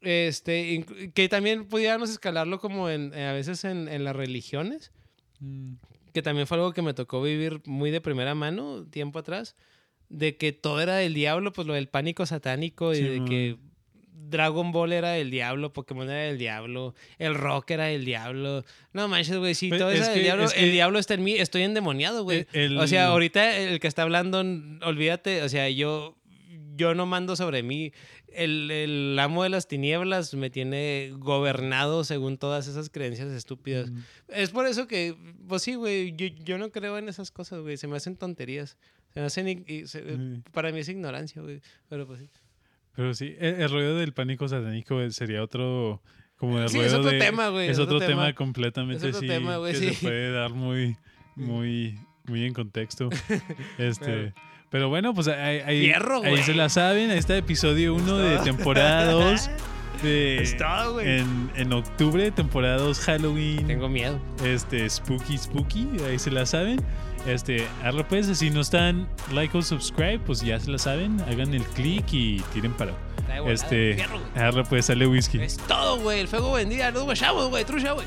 Este, que también pudiéramos escalarlo como en, a veces en, en las religiones, Mm, que también fue algo que me tocó vivir muy de primera mano tiempo atrás, de que todo era del diablo, pues lo del pánico satánico y Sí, de que Dragon Ball era del diablo, Pokémon era del diablo, el rock era del diablo. No manches, güey, si Pues, todo es era que- del diablo, es que- el diablo está en mí, estoy endemoniado, güey. El- O sea, ahorita el que está hablando, olvídate, o sea, yo, yo no mando sobre mí. El, el amo de las tinieblas me tiene gobernado según todas esas creencias estúpidas. Mm. Es por eso que, pues sí, güey, yo, yo no creo en esas cosas, güey. Se me hacen tonterías. Se me hacen, y se- para mí es ignorancia, güey. Pero pues sí. Pero sí, el, el rollo del pánico satánico sería otro. Como el Sí, rollo es otro de- tema, güey, Es es otro otro tema, tema. completamente Es otro sí. tema, güey, que sí. se puede dar muy, <laughs> muy, muy en contexto. <laughs> Este. Pero bueno, pues ahí, ahí, Fierro, ahí se la saben. Ahí está episodio 1 de temporada 2. <laughs> De, Es todo, güey. en, en octubre, temporada 2 Halloween. Tengo miedo. este spooky spooky ahí se la saben este arre, pues si no están like o subscribe pues ya se la saben hagan el clic y tiren para este arre, pues sale whisky Es todo, güey. El fuego buen día. Nos guachamos, güey. Trucha, güey.